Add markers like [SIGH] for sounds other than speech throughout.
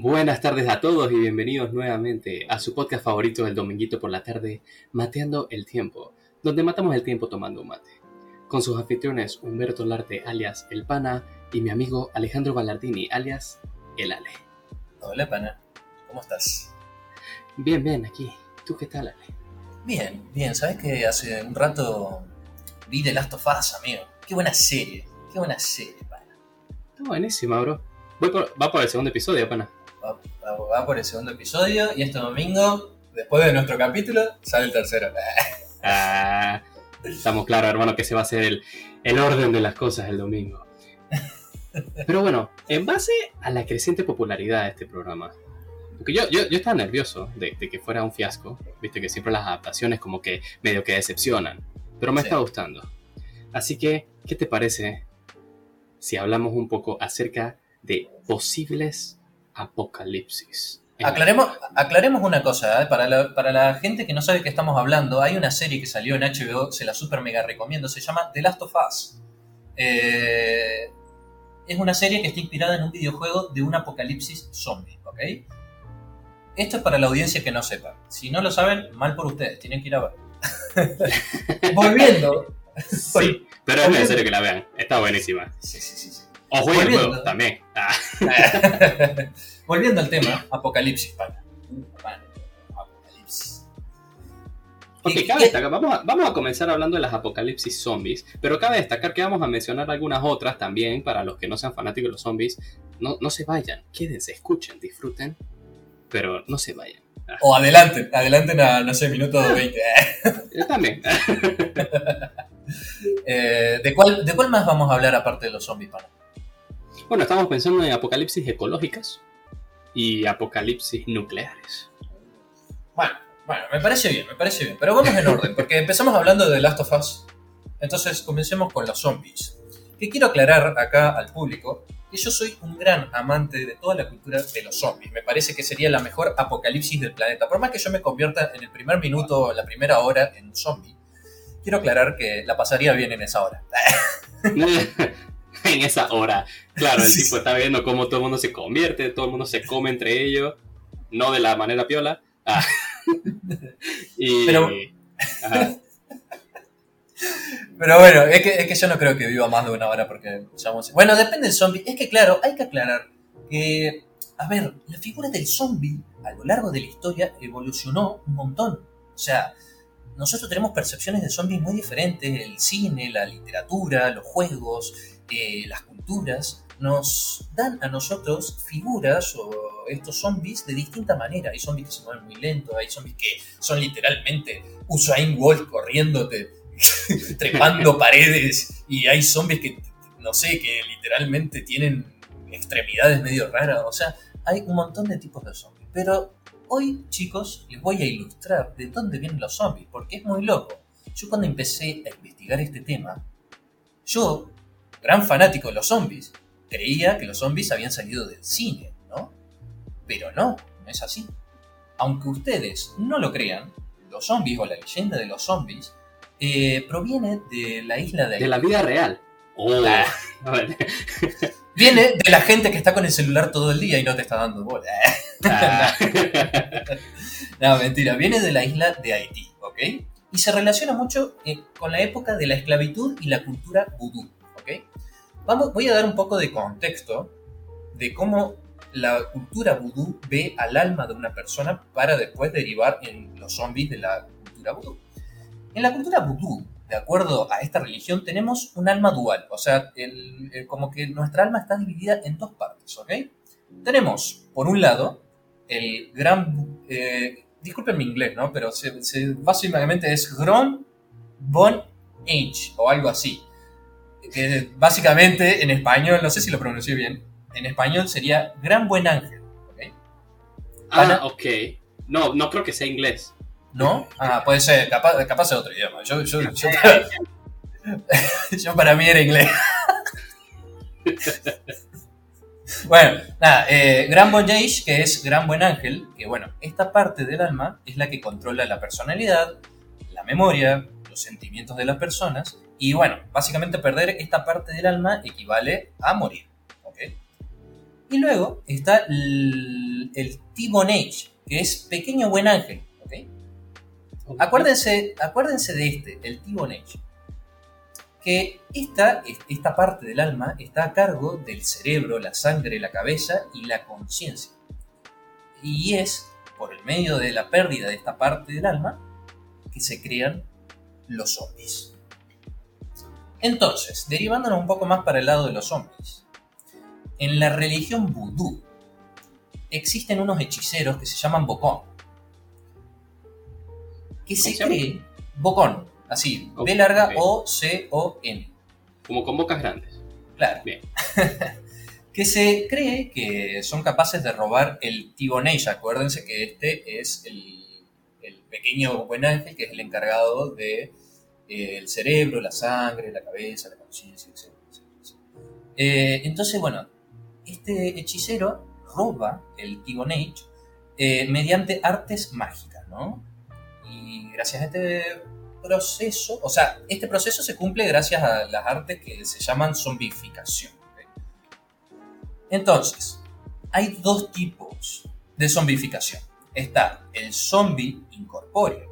Buenas tardes a todos y bienvenidos nuevamente a su podcast favorito del dominguito por la tarde, Mateando el Tiempo, donde matamos el tiempo tomando un mate. Con sus anfitriones Humberto Larte, alias El Pana, y mi amigo Alejandro Ballardini, alias El Ale. Hola, Pana. ¿Cómo estás? Bien, bien, aquí. ¿Tú qué tal, Ale? Bien, bien. ¿Sabes que hace un rato vi The Last of Us, amigo? Qué buena serie. Qué buena serie, Pana. Está buenísima, bro. va por el segundo episodio, Pana. Va, por el segundo episodio y este domingo, después de nuestro capítulo, sale el tercero. [LAUGHS] Ah, estamos claros, hermano, que se va a hacer el, el orden de las cosas el domingo. Pero bueno, en base a la creciente popularidad de este programa, porque yo, yo, yo estaba nervioso de, de que fuera un fiasco, viste que siempre las adaptaciones como que medio que decepcionan, pero me Sí. está gustando. Así que, ¿qué te parece si hablamos un poco acerca de posibles apocalipsis? Aclaremos, aclaremos una cosa, ¿eh? para, la, para la gente que no sabe de qué estamos hablando, hay una serie que salió en HBO, se la super mega recomiendo, se llama The Last of Us. Eh, es una serie que está inspirada en un videojuego de un apocalipsis zombie, ¿ok? Esto es para la audiencia que no sepa. Si no lo saben, mal por ustedes, tienen que ir a ver. [LAUGHS] Volviendo. Sí, pero es necesario que la vean, está buenísima. Sí, sí, sí. sí. O jueguen el juego también. Ah. [LAUGHS] Volviendo al tema, apocalipsis, pana. Apocalipsis. Ok, ¿Qué- cabe destacar, vamos a, vamos a comenzar hablando de las apocalipsis zombies, pero cabe destacar que vamos a mencionar algunas otras también para los que no sean fanáticos de los zombies. No, no se vayan, quédense, escuchen, disfruten, pero no se vayan. O adelante, adelante a, no sé, minuto 20. Eh, También. [LAUGHS] Eh, ¿de, cuál, ¿De cuál más vamos a hablar aparte de los zombies, pana? Bueno, estamos pensando en apocalipsis ecológicas y apocalipsis nucleares. Bueno, bueno, me parece bien, me parece bien. Pero vamos en orden, porque empezamos hablando de The Last of Us. Entonces comencemos con los zombies. Que quiero aclarar acá al público que yo soy un gran amante de toda la cultura de los zombies. Me parece que sería la mejor apocalipsis del planeta. Por más que yo me convierta en el primer minuto, la primera hora en un zombie, quiero aclarar que la pasaría bien en esa hora. [LAUGHS] en esa hora. Claro, el Sí, tipo sí. está viendo cómo todo el mundo se convierte, todo el mundo se come entre ellos, no de la manera piola. Ah. [LAUGHS] y, Pero- Ajá. Pero bueno, es que, es que yo no creo que viva más de una hora porque Bueno, depende del zombie. Es que claro, hay que aclarar que, a ver, la figura del zombie a lo largo de la historia evolucionó un montón. O sea, nosotros tenemos percepciones de zombies muy diferentes. El cine, la literatura, los juegos, eh, las culturas nos dan a nosotros figuras o estos zombies de distinta manera. Hay zombies que se mueven muy lento, hay zombies que son literalmente Usain Bolt corriéndote [LAUGHS] trepando [LAUGHS] paredes y hay zombies que, no sé, que literalmente tienen extremidades medio raras. O sea, hay un montón de tipos de zombies. Pero hoy, chicos, les voy a ilustrar de dónde vienen los zombies, porque es muy loco. Yo cuando empecé a investigar este tema, yo, gran fanático de los zombies, creía que los zombies habían salido del cine, ¿no? Pero no, no es así. Aunque ustedes no lo crean, los zombies o la leyenda de los zombies eh, proviene de la isla de De la vida real. Oh. [LAUGHS] Viene de la gente que está con el celular todo el día y no te está dando bola. Ah. [LAUGHS] no, mentira. Viene de la isla de Haití, ¿ok? Y se relaciona mucho eh, con la época de la esclavitud y la cultura vudú, ¿ok? Vamos, voy a dar un poco de contexto de cómo la cultura vudú ve al alma de una persona para después derivar en los zombies de la cultura vudú. En la cultura vudú, de acuerdo a esta religión, tenemos un alma dual, o sea, como que nuestra alma está dividida en dos partes, ¿ok? Tenemos, por un lado, el gran... Eh, disculpen mi inglés, ¿no? Pero básicamente es Gron Bon Age, o algo así. Que básicamente en español, no sé si lo pronuncié bien, en español sería Gran Buen Ángel, ¿ok? Ah, ok. No, no creo que sea inglés. ¿No? Ah, puede ser, capaz, capaz es otro idioma. Yo, yo, yo, [LAUGHS] yo para mí era inglés. [LAUGHS] Bueno, nada, eh, Gran Bon Age, que es Gran Buen Ángel, que bueno, esta parte del alma es la que controla la personalidad, la memoria, los sentimientos de las personas, y bueno, básicamente perder esta parte del alma equivale a morir, ¿ok? Y luego está el, el T-Bone que es Pequeño Buen Ángel. ¿ok? Acuérdense, acuérdense de este, el T-Bone. Que esta, esta parte del alma está a cargo del cerebro, la sangre, la cabeza y la conciencia. Y es por el medio de la pérdida de esta parte del alma que se crean los zombies. Entonces, derivándonos un poco más para el lado de los zombies. En la religión vudú existen unos hechiceros que se llaman Bocón. Que se ¿Cómo se cree. Bocón, así. B larga ok. O-C-O-N. Como con bocas grandes. Claro. Bien. [LAUGHS] que se cree que son capaces de robar el Tibonage. Acuérdense que este es el, el pequeño buen ángel que es el encargado de el cerebro, la sangre, la cabeza, la conciencia, etc. Eh, entonces, bueno, este hechicero roba el Tibonage eh, mediante artes mágicas, ¿no? Y gracias a este proceso, o sea, este proceso se cumple gracias a las artes que se llaman zombificación. Entonces, hay dos tipos de zombificación. Está el zombie incorpóreo,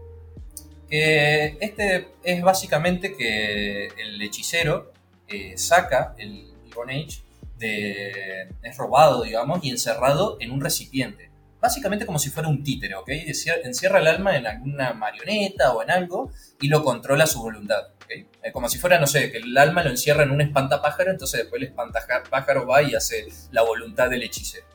que este es básicamente que el hechicero eh, saca el Age de, es robado, digamos, y encerrado en un recipiente. Básicamente como si fuera un títere, ¿ok? Encier- Encierra el alma en alguna marioneta o en algo y lo controla a su voluntad, ¿ok? Eh, Como si fuera, no sé, que el alma lo encierra en un espantapájaro, entonces después el espantapájaro va y hace la voluntad del hechicero.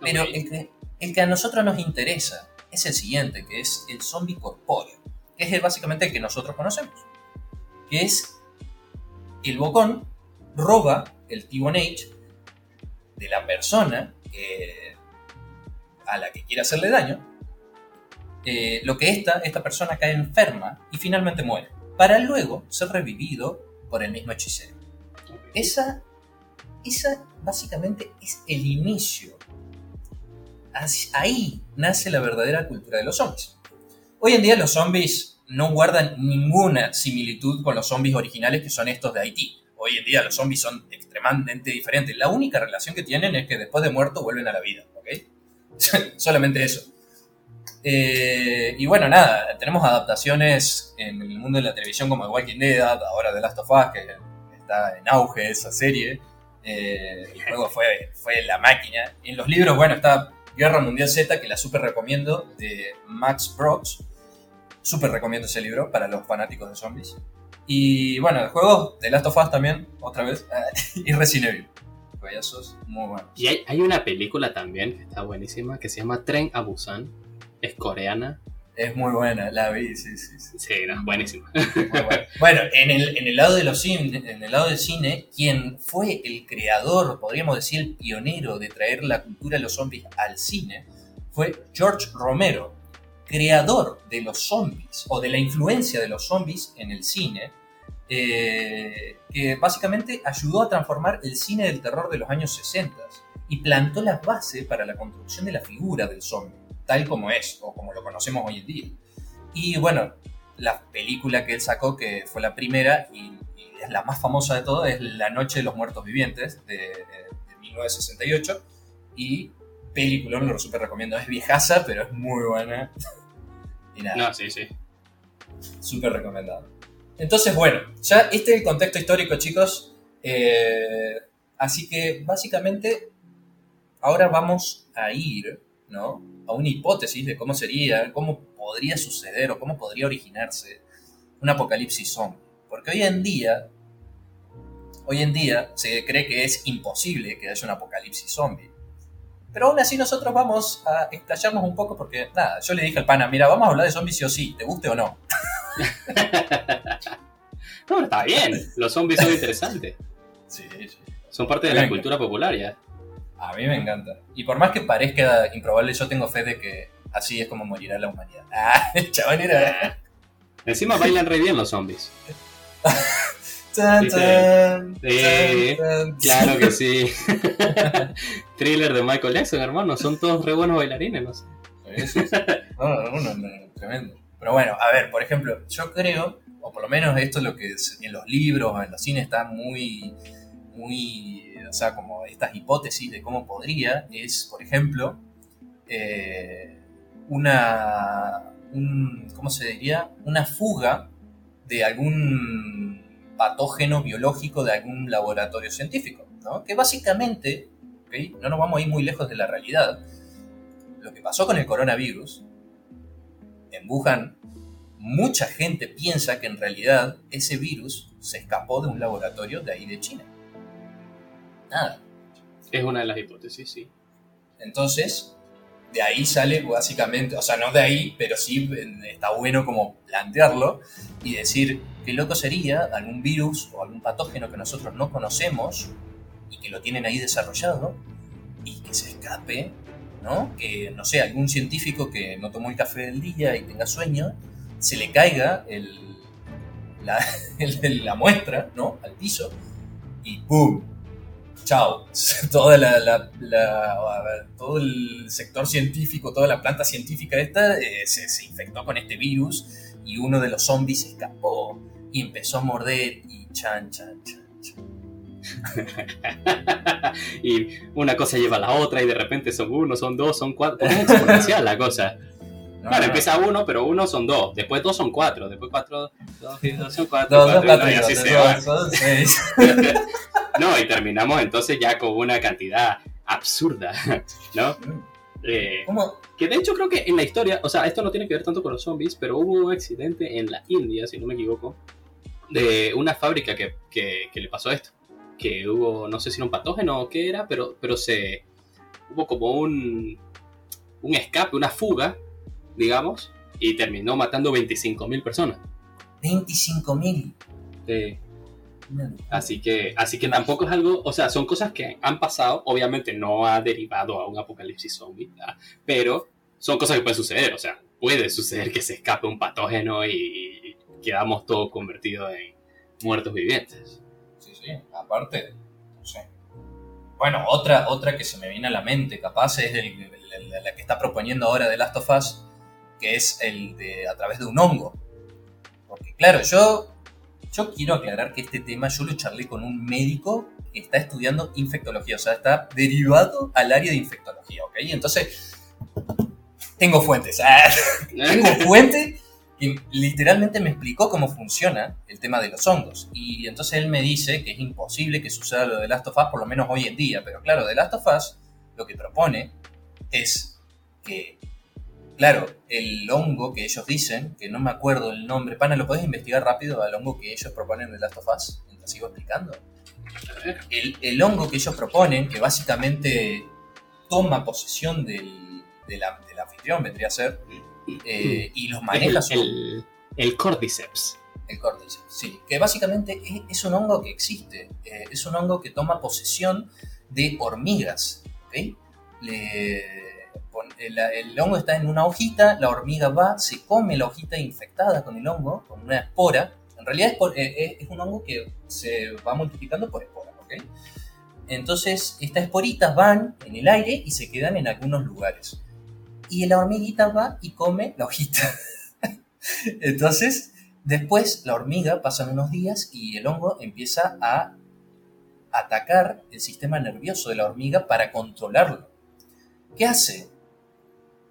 Pero el que, el que a nosotros nos interesa es el siguiente, que es el zombie corpóreo, que es el- básicamente el que nosotros conocemos, que es el bocón roba el T1H de la persona que- a la que quiere hacerle daño, eh, lo que esta, esta persona cae enferma y finalmente muere, para luego ser revivido por el mismo hechicero. Esa, esa básicamente es el inicio. Ahí nace la verdadera cultura de los zombies. Hoy en día los zombies no guardan ninguna similitud con los zombies originales que son estos de Haití. Hoy en día los zombies son extremadamente diferentes. La única relación que tienen es que después de muerto vuelven a la vida, ¿ok? [LAUGHS] Solamente eso. Eh, y bueno, nada, tenemos adaptaciones en el mundo de la televisión como The Walking Dead, ahora The Last of Us, que está en auge esa serie. Eh, el juego fue, fue la máquina. En los libros, bueno, está Guerra Mundial Z, que la super recomiendo, de Max Brooks. Super recomiendo ese libro para los fanáticos de zombies. Y bueno, el juego de Last of Us también, otra vez, [LAUGHS] y Resident Evil. Juegazos muy buenos. Y hay, hay una película también que está buenísima que se llama Tren a Busan. Es coreana. Es muy buena, la vi, sí, sí, sí. Sí, no, buenísima. Muy buena. Bueno, en el, en el lado de los cine, en el lado del cine, quien fue el creador, podríamos decir el pionero de traer la cultura de los zombies al cine, fue George Romero, creador de los zombies, o de la influencia de los zombies en el cine, eh, que básicamente ayudó a transformar el cine del terror de los años 60 y plantó las bases para la construcción de la figura del zombie, tal como es, o como lo conocemos hoy en día. Y bueno, la película que él sacó, que fue la primera y, y es la más famosa de todo, es La Noche de los Muertos Vivientes, de, de- de 1968. Y película, lo súper recomiendo. Es viejaza, pero es muy buena. [LAUGHS] Y nada, No, sí, sí. súper recomendado. Entonces, bueno, ya este es el contexto histórico, chicos. Eh, así que básicamente ahora vamos a ir ¿no? a una hipótesis de cómo sería, cómo podría suceder o cómo podría originarse un apocalipsis zombie. Porque hoy en día, hoy en día se cree que es imposible que haya un apocalipsis zombie. Pero aún así nosotros vamos a explayarnos un poco porque, nada, yo le dije al pana, mira, vamos a hablar de zombies sí o sí, te guste o no. [LAUGHS] No, está bien. Los zombies son interesantes. [LAUGHS] Sí, sí. Son parte de la cultura popular ya. A mí me encanta. Y por más que parezca improbable, yo tengo fe de que así es como morirá la humanidad. [LAUGHS] Ah, chavalera. [LAUGHS] Encima bailan re bien los zombies. [LAUGHS] Tan, tan, Sí, tan. Claro que sí. Thriller de Michael Jackson, hermano. Son todos re buenos bailarines, no sé. Sí, sí. No, no, no, no, tremendo. Pero bueno, a ver, por ejemplo, yo creo, o por lo menos esto es lo que en los libros o en los cines está muy muy, o sea, como estas hipótesis de cómo podría, es, por ejemplo, eh, una, un, ¿cómo se diría? Una fuga de algún patógeno biológico de algún laboratorio científico, ¿no? Que básicamente, no nos vamos a ir muy lejos de la realidad, lo que pasó con el coronavirus en Wuhan, mucha gente piensa que en realidad ese virus se escapó de un laboratorio de ahí de China. Nada. Es una de las hipótesis, sí. Entonces, de ahí sale básicamente, o sea, no de ahí, pero sí está bueno como plantearlo y decir qué loco sería algún virus o algún patógeno que nosotros no conocemos y que lo tienen ahí desarrollado y que se escape, ¿no? Que, no sé, algún científico que no tomó el café del día y tenga sueño, se le caiga el, la, [LAUGHS] la muestra, ¿no? Al piso y ¡pum! Chao. [LAUGHS] Toda la, todo el sector científico, toda la planta científica esta eh, se, infectó con este virus y uno de los zombies escapó y empezó a morder y chan, chan, chan, chan. [LAUGHS] y una cosa lleva a la otra y de repente son uno, son dos, son cuatro. Es exponencial la cosa. Bueno, empieza uno, pero uno son dos. Después dos son cuatro. Después cuatro, dos son cuatro. Dos, cuatro, y así se va. [LAUGHS] no, y terminamos entonces ya con una cantidad absurda, [LAUGHS] ¿no? Eh, que de hecho creo que en la historia, o sea, esto no tiene que ver tanto con los zombies, pero hubo un accidente en la India, si no me equivoco, de una fábrica que, que, que le pasó esto. Que hubo, no sé si era un patógeno o qué era, pero, pero se hubo como un, un escape, una fuga digamos, y terminó matando 25.000 personas. 25.000. Sí. Así que, así que tampoco es algo, o sea, son cosas que han pasado, obviamente no ha derivado a un apocalipsis zombie, pero son cosas que pueden suceder, o sea, puede suceder que se escape un patógeno y quedamos todos convertidos en muertos vivientes. Sí, sí, aparte, no sé. Bueno, otra, otra que se me viene a la mente, capaz, es la que está proponiendo ahora The Last of Us, que es el de a través de un hongo. Porque claro, yo, yo quiero aclarar que este tema yo lo charlé con un médico que está estudiando infectología, o sea, está derivado al área de infectología, ¿ok? Entonces, tengo fuentes, ah, [LAUGHS] tengo [LAUGHS] fuente que literalmente me explicó cómo funciona el tema de los hongos. Y entonces él me dice que es imposible que suceda lo de Last of Us, por lo menos hoy en día. Pero claro, de Last of Us lo que propone es que Claro, el hongo que ellos dicen, que no me acuerdo el nombre, pana, ¿lo podés investigar rápido al hongo que ellos proponen de Last of Us? Mientras sigo explicando. El, hongo que ellos proponen, que básicamente toma posesión del, anfitrión, vendría a ser, eh, y los maneja el, el, Cordyceps. El Cordyceps, sí. Que básicamente es, un hongo que existe. Eh, es un hongo que toma posesión de hormigas. ¿ok? Le, el, hongo está en una hojita, la hormiga va, se come la hojita infectada con el hongo, con una espora. En realidad es, eh, un hongo que se va multiplicando por espora, ¿ok? Entonces, estas esporitas van en el aire y se quedan en algunos lugares. Y la hormiguita va y come la hojita. [LAUGHS] Entonces, después la hormiga pasan unos días y el hongo empieza a atacar el sistema nervioso de la hormiga para controlarlo. ¿Qué hace?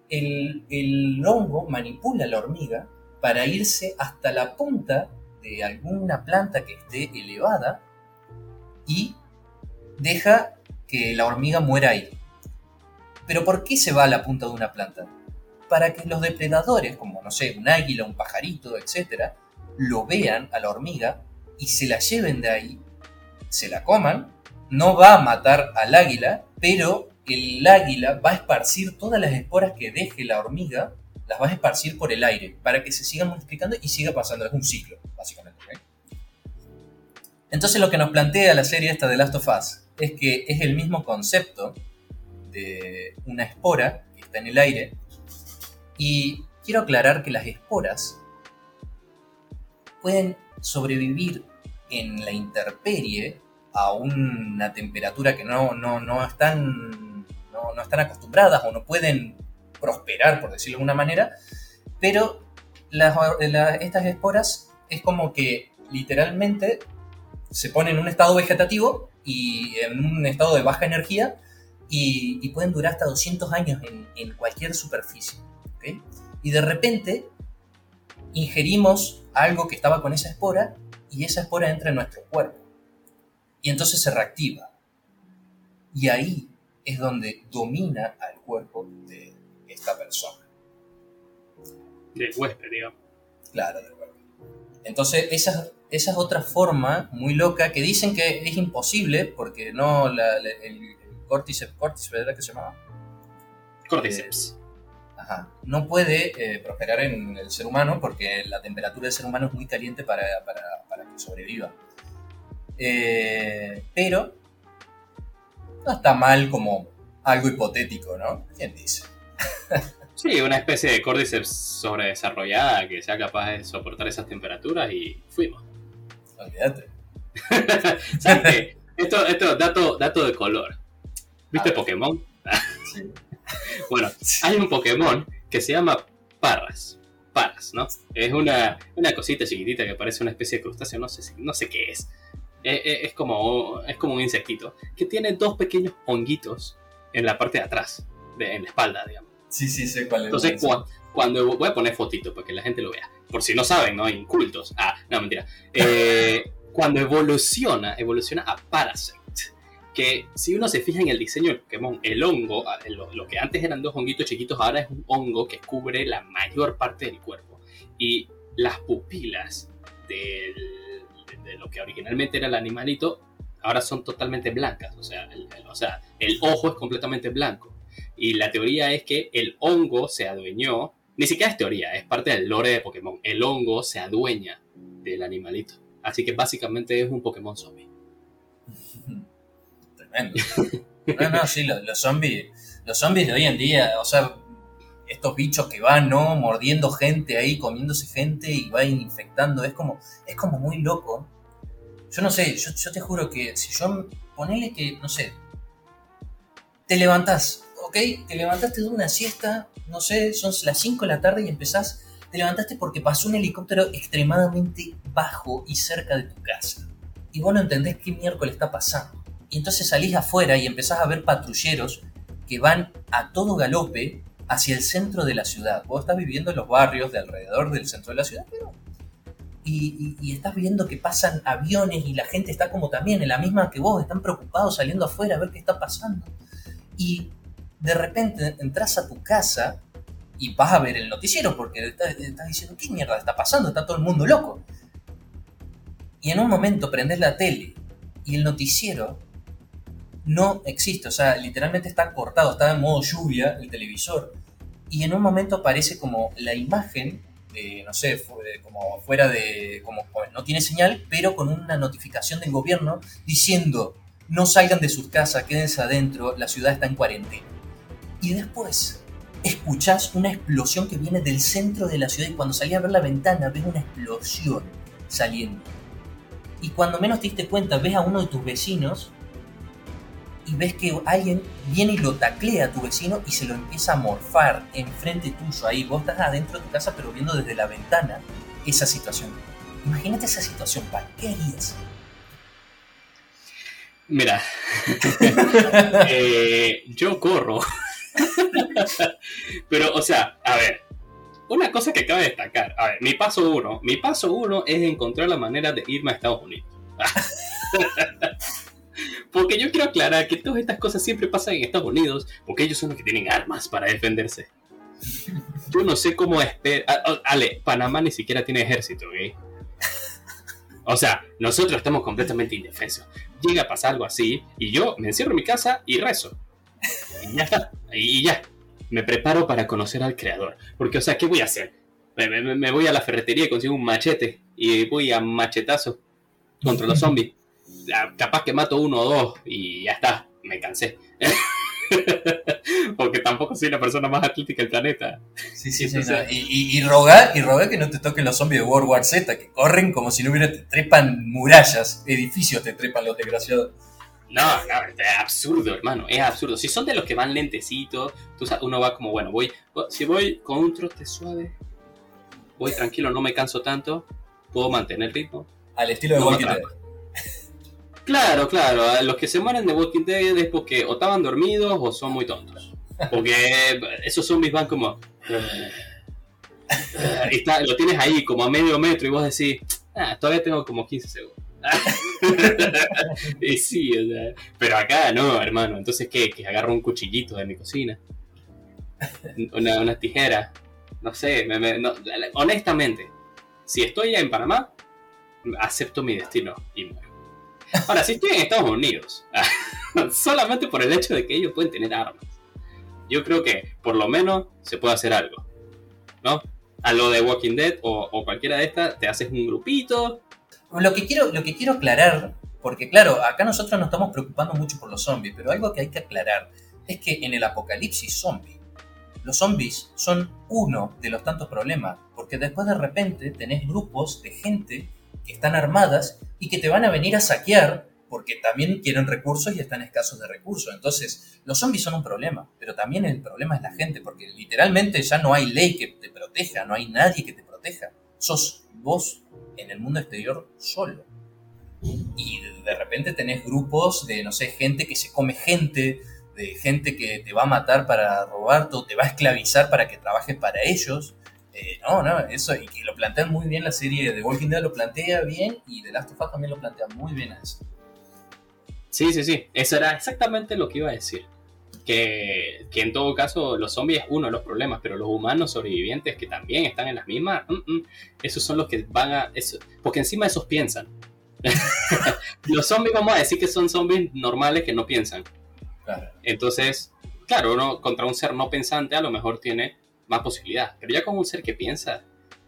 el, hongo manipula la hormiga para irse hasta la punta de alguna planta que esté elevada y deja que la hormiga muera ahí. Pero ¿por qué se va a la punta de una planta? Para que los depredadores, como no sé, un águila, un pajarito, etc., lo vean a la hormiga y se la lleven de ahí, se la coman, no va a matar al águila, pero el águila va a esparcir todas las esporas que deje la hormiga, las va a esparcir por el aire para que se sigan multiplicando y siga pasando. Es un ciclo, básicamente. Entonces lo que nos plantea la serie esta de Last of Us es que es el mismo concepto de una espora que está en el aire y quiero aclarar que las esporas pueden sobrevivir en la intemperie a una temperatura que no, no, no están no, están acostumbradas o no pueden prosperar, por decirlo de alguna manera, pero estas esporas es como que literalmente se ponen en un estado vegetativo y en un estado de baja energía y, pueden durar hasta 200 años en, cualquier superficie. Y de repente ingerimos algo que estaba con esa espora y esa espora entra en nuestro cuerpo. Y entonces se reactiva. Y ahí es donde domina al cuerpo de esta persona. Del huésped, digamos. Claro, del huésped. Entonces, esa, esa es otra forma muy loca que dicen que es imposible porque no el, cordyceps, cordyceps, ¿verdad que se llamaba? Cordyceps. Eh, ajá. No puede eh, prosperar en el ser humano porque la temperatura del ser humano es muy caliente para, para, para que sobreviva. Eh, pero no está mal como algo hipotético, ¿no? ¿Quién dice? [LAUGHS] sí, una especie de córdiceps sobredesarrollada que sea capaz de soportar esas temperaturas y fuimos. Olvídate. [LAUGHS] ¿Sabes Esto, esto, dato, dato de color. ¿Viste ah. Pokémon? sí. [LAUGHS] bueno, hay un Pokémon que se llama Parras. Parras, ¿no? Es una, una cosita chiquitita que parece una especie de crustáceo, no sé, no sé qué es. Eh, eh, es, como, es como un insectito, que tiene dos pequeños honguitos en la parte de atrás, de, en la espalda, digamos. Sí, sí, sé cuál es. Entonces, cuando, voy a poner fotito para que la gente lo vea, por si no saben, ¿no? Incultos. Ah, no, mentira. Eh, [LAUGHS] cuando evoluciona, evoluciona a Parasect. Que si uno se fija en el diseño del Pokémon, el hongo, ah, lo que antes eran dos honguitos chiquitos, ahora es un hongo que cubre la mayor parte del cuerpo. Y las pupilas del de lo que originalmente era el animalito, ahora son totalmente blancas. O sea, el, o sea, el ojo es completamente blanco. Y la teoría es que el hongo se adueñó, ni siquiera es teoría, es parte del lore de Pokémon. El hongo se adueña del animalito. Así que básicamente es un Pokémon zombie. [LAUGHS] Tremendo. No, no, sí, los, los, zombies, los zombies de hoy en día, o sea, estos bichos que van, ¿no? Mordiendo gente ahí, comiéndose gente y van infectando. Es como, es como muy loco. Yo no sé, yo, te juro que si yo, ponele que, no sé, te levantás, ¿ok? Te levantaste de una siesta, no sé, son las 5 de la tarde y empezás, te levantaste porque pasó un helicóptero extremadamente bajo y cerca de tu casa. Y vos no entendés qué miércoles está pasando. Y entonces salís afuera y empezás a ver patrulleros que van a todo galope hacia el centro de la ciudad. Vos estás viviendo en los barrios de alrededor del centro de la ciudad, pero... Y, estás viendo que pasan aviones y la gente está como también en la misma que vos, están preocupados saliendo afuera a ver qué está pasando. Y de repente entras a tu casa y vas a ver el noticiero porque estás, diciendo, ¿qué mierda está pasando? Está todo el mundo loco. Y en un momento prendes la tele y el noticiero no existe, o sea, literalmente está cortado, está en modo lluvia el televisor. Y en un momento aparece como la imagen, de, no sé, como fuera de, como pues, no tiene señal, pero con una notificación del gobierno diciendo, no salgan de sus casas, quédense adentro, la ciudad está en cuarentena. Y después escuchás una explosión que viene del centro de la ciudad y cuando salís a ver la ventana ves una explosión saliendo. Y cuando menos te diste cuenta ves a uno de tus vecinos y ves que alguien viene y lo taclea a tu vecino y se lo empieza a morfar enfrente tuyo ahí. Vos estás adentro de tu casa pero viendo desde la ventana esa situación. Imagínate esa situación, ¿para qué harías? Mira, [LAUGHS] [LAUGHS] eh, yo corro. [LAUGHS] pero, o sea, a ver, una cosa que cabe destacar. A ver, mi paso uno. Mi paso uno es encontrar la manera de irme a Estados Unidos. Porque yo quiero aclarar que todas estas cosas siempre pasan en Estados Unidos, porque ellos son los que tienen armas para defenderse. Yo no sé cómo esperar. Oh, ale, Panamá ni siquiera tiene ejército, ¿ok? O sea, nosotros estamos completamente indefensos. Llega a pasar algo así y yo me encierro en mi casa y rezo. Y ya está. Y ya. Me preparo para conocer al creador. Porque, o sea, ¿qué voy a hacer? Me, me voy a la ferretería y consigo un machete y voy a machetazo contra los [LAUGHS] zombies capaz que mato uno o dos y ya está, me cansé. [LAUGHS] Porque tampoco soy la persona más atlética del planeta. Sí, sí, sí. Y, y, rogar, y rogar que no te toquen los zombies de World War Z, que corren como si no hubiera, te trepan murallas, edificios te trepan los desgraciados. No, no, es absurdo, hermano, es absurdo. Si son de los que van lentecitos, tú uno va como, bueno, voy, si voy con un trote suave, voy tranquilo, no me canso tanto, puedo mantener ritmo. Al estilo de Walking Dead. Claro, claro. Los que se mueren de Walking Dead es porque o estaban dormidos o son muy tontos. Porque esos zombies van como. Y está- lo tienes ahí como a medio metro y vos decís, ah, todavía tengo como 15 segundos. [LAUGHS] y sí, o sea, pero acá no, hermano. Entonces, ¿qué? Que agarro un cuchillito de mi cocina. Una, una tijera. No sé, me- me- honestamente, si estoy en Panamá, acepto mi destino y muero. Ahora, si estoy en Estados Unidos, [LAUGHS] solamente por el hecho de que ellos pueden tener armas, yo creo que por lo menos se puede hacer algo, ¿no? A lo de Walking Dead o, o cualquiera de estas, te haces un grupito. Lo que quiero, lo que quiero aclarar, porque claro, acá nosotros nos estamos preocupando mucho por los zombies, pero algo que hay que aclarar es que en el apocalipsis zombie, los zombies son uno de los tantos problemas, porque después de repente tenés grupos de gente que están armadas y que te van a venir a saquear porque también quieren recursos y están escasos de recursos. Entonces, los zombies son un problema, pero también el problema es la gente, porque literalmente ya no hay ley que te proteja, no hay nadie que te proteja. Sos vos en el mundo exterior solo. Y de repente tenés grupos de, no sé, gente que se come gente, de gente que te va a matar para robarte o te va a esclavizar para que trabajes para ellos. Eh, no, no, eso, y que lo plantean muy bien la serie de Walking Dead, lo plantea bien y The Last of Us también lo plantea muy bien a eso. Sí, sí, sí. Eso era exactamente lo que iba a decir. Que, que en todo caso los zombies es uno de los problemas, pero los humanos sobrevivientes que también están en las mismas, mm, mm, esos son los que van a... Eso, porque encima esos piensan. [LAUGHS] los zombies vamos a decir que son zombies normales que no piensan. Claro. Entonces, claro, uno contra un ser no pensante a lo mejor tiene más posibilidad. Pero ya con un ser que piensa,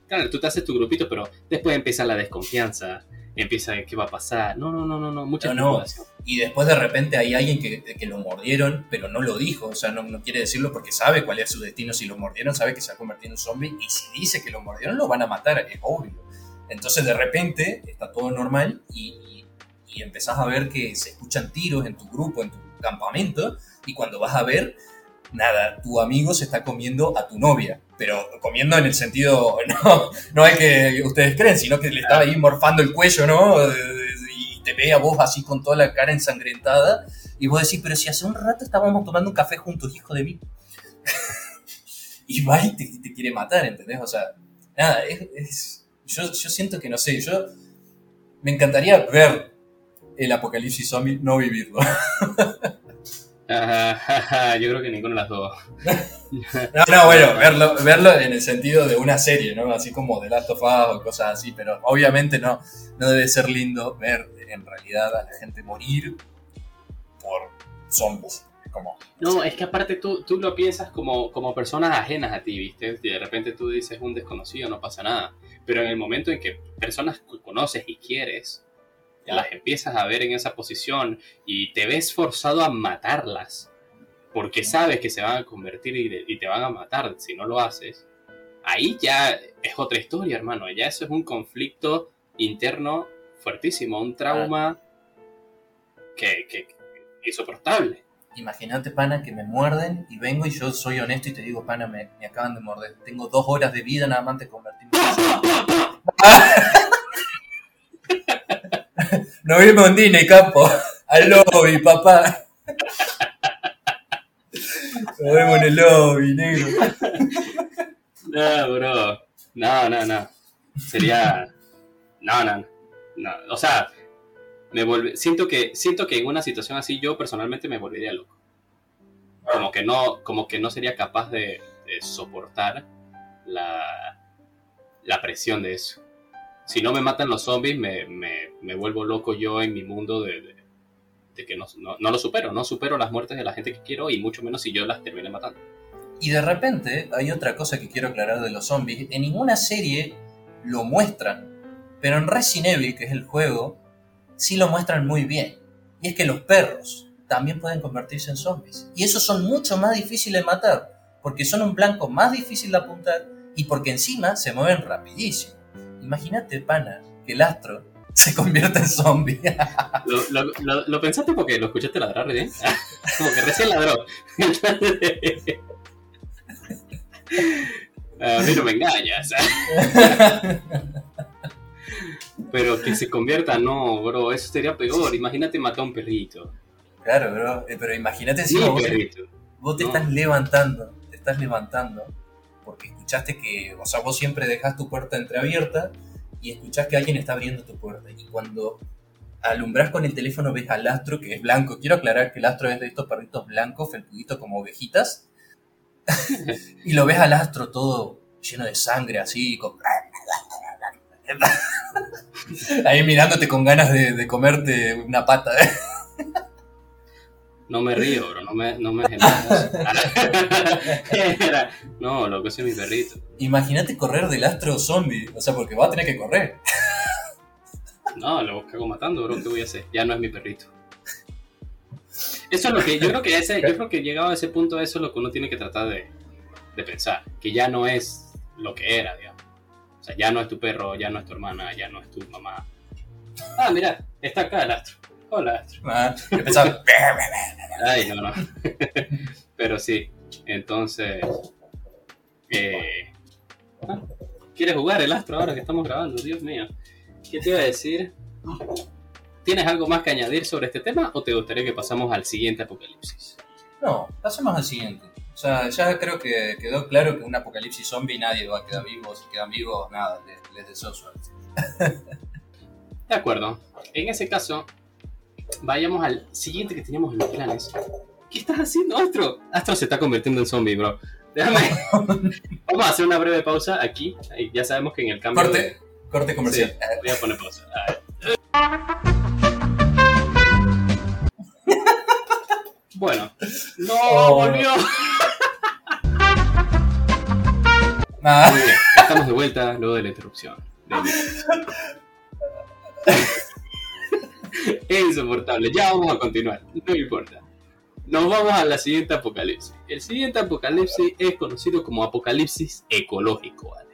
claro, tú te haces tu grupito, pero después empieza la desconfianza, empieza qué va a pasar. No, no, no, no, no, mucha No, no. Y después de repente hay alguien que, que lo mordieron, pero no lo dijo. O sea, no, no quiere decirlo porque sabe cuál es su destino. Si lo mordieron, sabe que se va a convertir en un zombie. Y si dice que lo mordieron, lo van a matar, es obvio. Entonces de repente está todo normal y, y, y empezás a ver que se escuchan tiros en tu grupo, en tu campamento. Y cuando vas a ver, nada, tu amigo se está comiendo a tu novia. Pero comiendo en el sentido, [LAUGHS] no, no es que ustedes creen, sino que le estaba ahí morfando el cuello, ¿no? Y te ve a vos así con toda la cara ensangrentada. Y vos decís, pero si hace un rato estábamos tomando un café juntos, hijo de mí. [LAUGHS] y va y te, te quiere matar, ¿entendés? O sea, nada, es, es- yo, yo siento que no sé, yo me encantaría ver el apocalipsis zombie, no vivirlo. [LAUGHS] Ajá, [LAUGHS] yo creo que ninguna de las dos. [LAUGHS] No, no, bueno, verlo, verlo en el sentido de una serie, ¿no? Así como The Last of Us o cosas así, pero obviamente no, no debe ser lindo ver en realidad a la gente morir por zombies. Como, No, es que aparte tú, tú lo piensas como, como personas ajenas a ti, ¿viste? Y de repente tú dices un desconocido, no pasa nada. Pero en el momento en que personas que conoces y quieres, las empiezas a ver en esa posición y te ves forzado a matarlas, porque sabes que se van a convertir y, te van a matar si no lo haces, ahí ya es otra historia, hermano. Ya eso es un conflicto interno fuertísimo, un trauma que, que, que insoportable. Imagínate, pana, que me muerden y vengo y yo soy honesto y te digo, pana, me, me acaban de morder. Tengo dos horas de vida nada más de convertirme en. [LAUGHS] [LAUGHS] Nos vimos en Disney, capo. [LAUGHS] Al lobby, papá. Nos vemos en el lobby, negro. No, bro. No, no, no. Sería. No, no. no. O sea, me vuelve. Siento que, siento que en una situación así yo personalmente me volvería loco. Como que no, como que no sería capaz de, de soportar la, la presión de eso. Si no me matan los zombies, me, vuelvo loco yo en mi mundo de, de, que no, no, no lo supero. No supero las muertes de la gente que quiero y mucho menos si yo las termine matando. Y de repente hay otra cosa que quiero aclarar de los zombies. En ninguna serie lo muestran, pero en Resident Evil, que es el juego, sí lo muestran muy bien. Y es que los perros también pueden convertirse en zombies. Y esos son mucho más difíciles de matar, porque son un blanco más difícil de apuntar y porque encima se mueven rapidísimo. Imagínate, pana, que el astro [LAUGHS] se convierta en zombie. [LAUGHS] ¿Lo, lo, lo, lo pensaste porque lo escuchaste ladrar recién? [LAUGHS] Como que recién ladró. A mí no me engañas. Pero que se convierta, no, bro, eso sería peor. Imagínate matar a un perrito. Claro, bro. eh, pero imagínate Sí, encima vos, vos te No. estás levantando, te estás levantando porque escuchaste que, o sea, vos siempre dejás tu puerta entreabierta y escuchás que alguien está abriendo tu puerta. Y cuando alumbras con el teléfono ves al astro que es blanco. Quiero aclarar que el astro es de estos perritos blancos, felpuditos como ovejitas. [LAUGHS] y lo ves al astro todo lleno de sangre, así, con... [LAUGHS] Ahí mirándote con ganas de, de comerte una pata. [LAUGHS] No me río, bro, no me, no me [LAUGHS] no, lo que es mi perrito. Imagínate correr del astro zombie, o sea, porque vas a tener que correr. No, lo cago matando, bro, ¿qué voy a hacer? Ya no es mi perrito. Eso es lo que, yo creo que ese, yo creo que llegado a ese punto, eso es lo que uno tiene que tratar de, de pensar, que ya no es lo que era, digamos. O sea, ya no es tu perro, ya no es tu hermana, ya no es tu mamá. Ah, mira, está acá el astro. Hola. Ah, y empezaba, Ay, no, no. [LAUGHS] Pero sí, entonces. eh, ah, ¿Quieres jugar el astro ahora que estamos grabando? Dios mío. ¿Qué te iba a decir? ¿Tienes algo más que añadir sobre este tema o te gustaría que pasamos al siguiente apocalipsis? No, pasemos al siguiente. O sea, ya creo que quedó claro que un apocalipsis zombie nadie va a quedar vivo. Si quedan vivos, nada, les, les deseo suerte. [LAUGHS] De acuerdo. En ese caso, vayamos al siguiente que teníamos en los planes. ¿Qué estás haciendo, Astro? Astro se está convirtiendo en zombie, bro. Déjame. [LAUGHS] Vamos a hacer una breve pausa aquí. Ya sabemos que en el cambio. de- Corte, corte comercial. Sí, voy a poner pausa. A ver. [LAUGHS] Bueno, no Oh. volvió. Ah, Muy bien, estamos de vuelta luego de la interrupción. [LAUGHS] Es insoportable, ya vamos a continuar, no importa. Nos vamos a la siguiente apocalipsis. El siguiente apocalipsis es conocido como apocalipsis ecológico, ¿vale?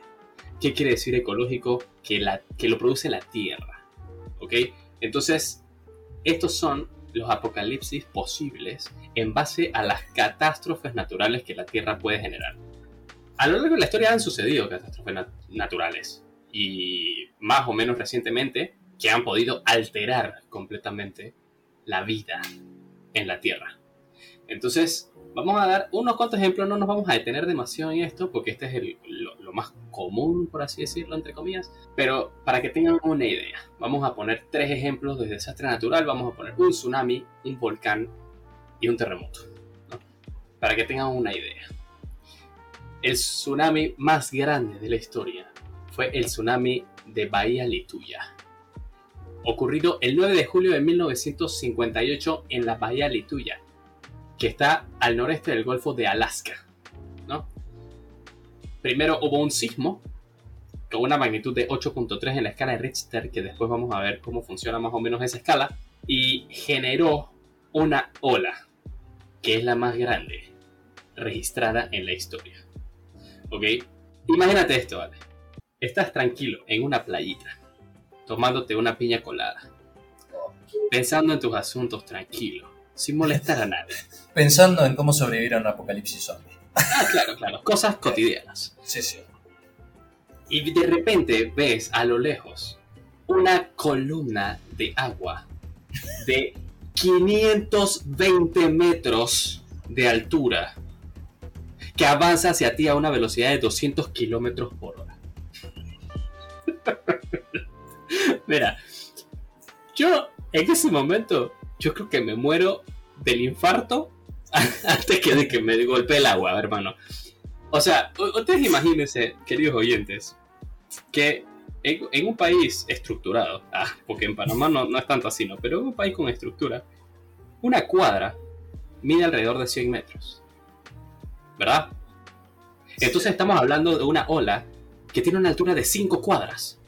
¿Qué quiere decir ecológico? Que, la, que lo produce la Tierra, ¿ok? Entonces, estos son los apocalipsis posibles en base a las catástrofes naturales que la Tierra puede generar. A lo largo de la historia han sucedido catástrofes nat- naturales y más o menos recientemente que han podido alterar completamente la vida en la Tierra. Entonces, vamos a dar unos cuantos ejemplos, no nos vamos a detener demasiado en esto porque este es el- lo, lo más común, por así decirlo, entre comillas, pero para que tengan una idea, vamos a poner tres ejemplos de desastre natural, vamos a poner un tsunami, un volcán y un terremoto, ¿no? para que tengan una idea. El tsunami más grande de la historia fue el tsunami de Bahía Lituya, ocurrido el 9 de julio de 1958 en la Bahía Lituya, que está al noreste del Golfo de Alaska. Primero hubo un sismo con una magnitud de 8.3 en la escala de Richter, que después vamos a ver cómo funciona más o menos esa escala, y generó una ola, que es la más grande registrada en la historia. ¿Ok? Imagínate esto, ¿vale? Estás tranquilo en una playita, tomándote una piña colada, pensando en tus asuntos tranquilo, sin molestar a nadie. pensando en cómo sobrevivir a un apocalipsis zombie. Ah, claro, claro, cosas cotidianas. Sí, sí. Y de repente ves a lo lejos una columna de agua de 520 metros de altura que avanza hacia ti a una velocidad de 200 kilómetros por hora. Mira, yo en ese momento, yo creo que me muero del infarto [LAUGHS] antes que de que me golpee el agua, hermano. O sea, ustedes imagínense, queridos oyentes, que en, en un país estructurado, ah, porque en Panamá no, no es tanto así, ¿no? Pero en un país con estructura, una cuadra mide alrededor de 100 metros. ¿Verdad? Entonces estamos hablando de una ola que tiene una altura de 5 cuadras.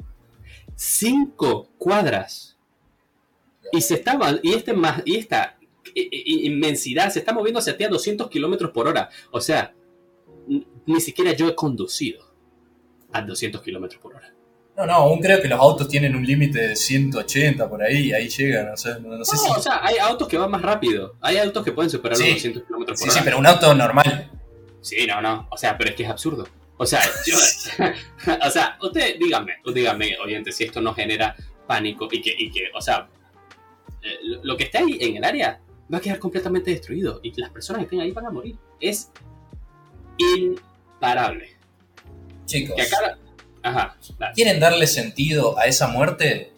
5 cuadras. Y se estaba, y este más, y esta inmensidad se está moviendo hacia ti a 200 kilómetros por hora. O sea, ni siquiera yo he conducido a 200 kilómetros por hora. No, no, aún creo que los autos tienen un límite de 180 por ahí, ahí llegan, o sea, no, no sé No, si... o sea, hay autos que van más rápido. Hay autos que pueden superar Sí. los 200 kilómetros por Sí, sí, hora. pero un auto normal. Sí, no, no. O sea, pero es que es absurdo. O sea, yo- [LAUGHS] o sea, usted dígame, dígame, oyente, si esto no genera pánico y que, y que o sea, eh, lo- que está ahí en el área va a quedar completamente destruido y las personas que estén ahí van a morir. Es imparable. Chicos, Que acá... Ajá, dale. ¿quieren darle sentido a esa muerte?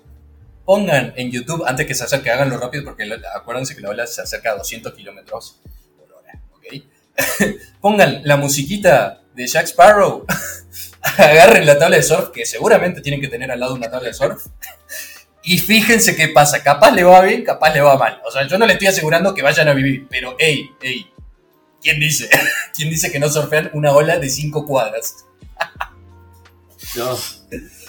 Pongan en YouTube, antes que se acerque, háganlo rápido porque acuérdense que la ola se acerca a 200 kilómetros por hora, ¿ok? [LAUGHS] Pongan la musiquita de Jack Sparrow, [LAUGHS] agarren la tabla de surf, que seguramente tienen que tener al lado una tabla de surf, y fíjense qué pasa. Capaz le va bien, capaz le va mal. O sea, yo no le estoy asegurando que vayan a vivir, pero hey, hey, ¿quién dice? [LAUGHS] ¿Quién dice que no surfean una ola de 5 cuadras? [LAUGHS] No.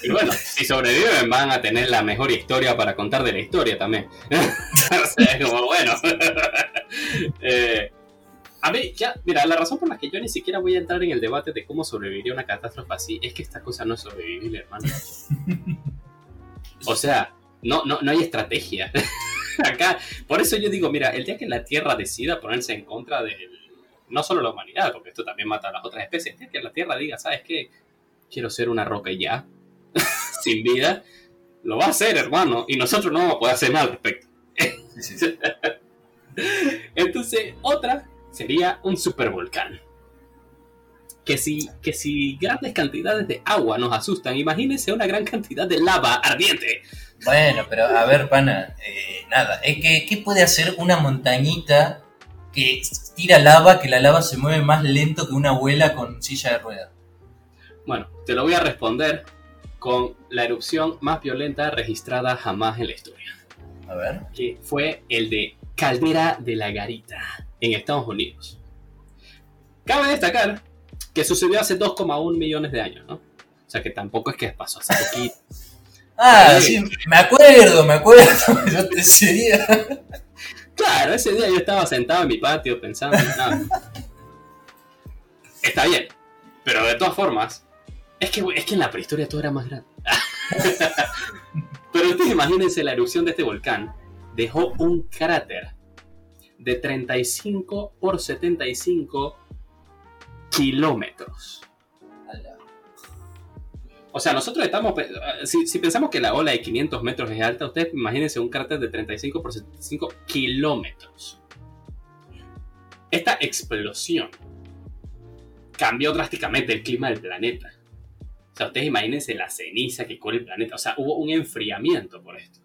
Y bueno, si sobreviven van a tener la mejor historia para contar de la historia también. o es como bueno. Eh, a mí, ya, mira, la razón por la que yo ni siquiera voy a entrar en el debate de cómo sobreviviría una catástrofe así es que esta cosa no es sobrevivible, hermano. O sea, no, no, no hay estrategia. [LAUGHS] Acá, por eso yo digo, mira, el día que la Tierra decida ponerse en contra de no solo la humanidad, porque esto también mata a las otras especies, el día que la Tierra diga, ¿sabes qué? Quiero ser una roca ya, [LAUGHS] sin vida, lo va a hacer, hermano, y nosotros no vamos a poder hacer nada al respecto. [LAUGHS] Entonces, otra sería un supervolcán. Que si, que si grandes cantidades de agua nos asustan, imagínense una gran cantidad de lava ardiente. Bueno, pero a ver, pana, eh, nada, es que ¿qué puede hacer una montañita que tira lava, que la lava se mueve más lento que una abuela con silla de ruedas? Bueno, te lo voy a responder con la erupción más violenta registrada jamás en la historia, A ver. que fue el de Caldera de la Garita, en Estados Unidos. Cabe destacar que sucedió hace 2,1 millones de años, ¿no? O sea que tampoco es que pasó hace poquito. [LAUGHS] Ah, Sí. me acuerdo, me acuerdo. [LAUGHS] Yo te ese día. Claro, ese día yo estaba sentado en mi patio pensando en nada. Está bien, pero de todas formas, es que, es que en la prehistoria todo era más grande. [LAUGHS] pero ustedes imagínense la erupción de este volcán. Dejó un cráter de 35 por 75 kilómetros. O sea, nosotros estamos. pe- Si, si pensamos que la ola de 500 metros es alta, ustedes imagínense un cráter de 35 por 75 kilómetros. Esta explosión cambió drásticamente el clima del planeta. O sea, ustedes imagínense la ceniza que cubre el planeta. O sea, hubo un enfriamiento por esto.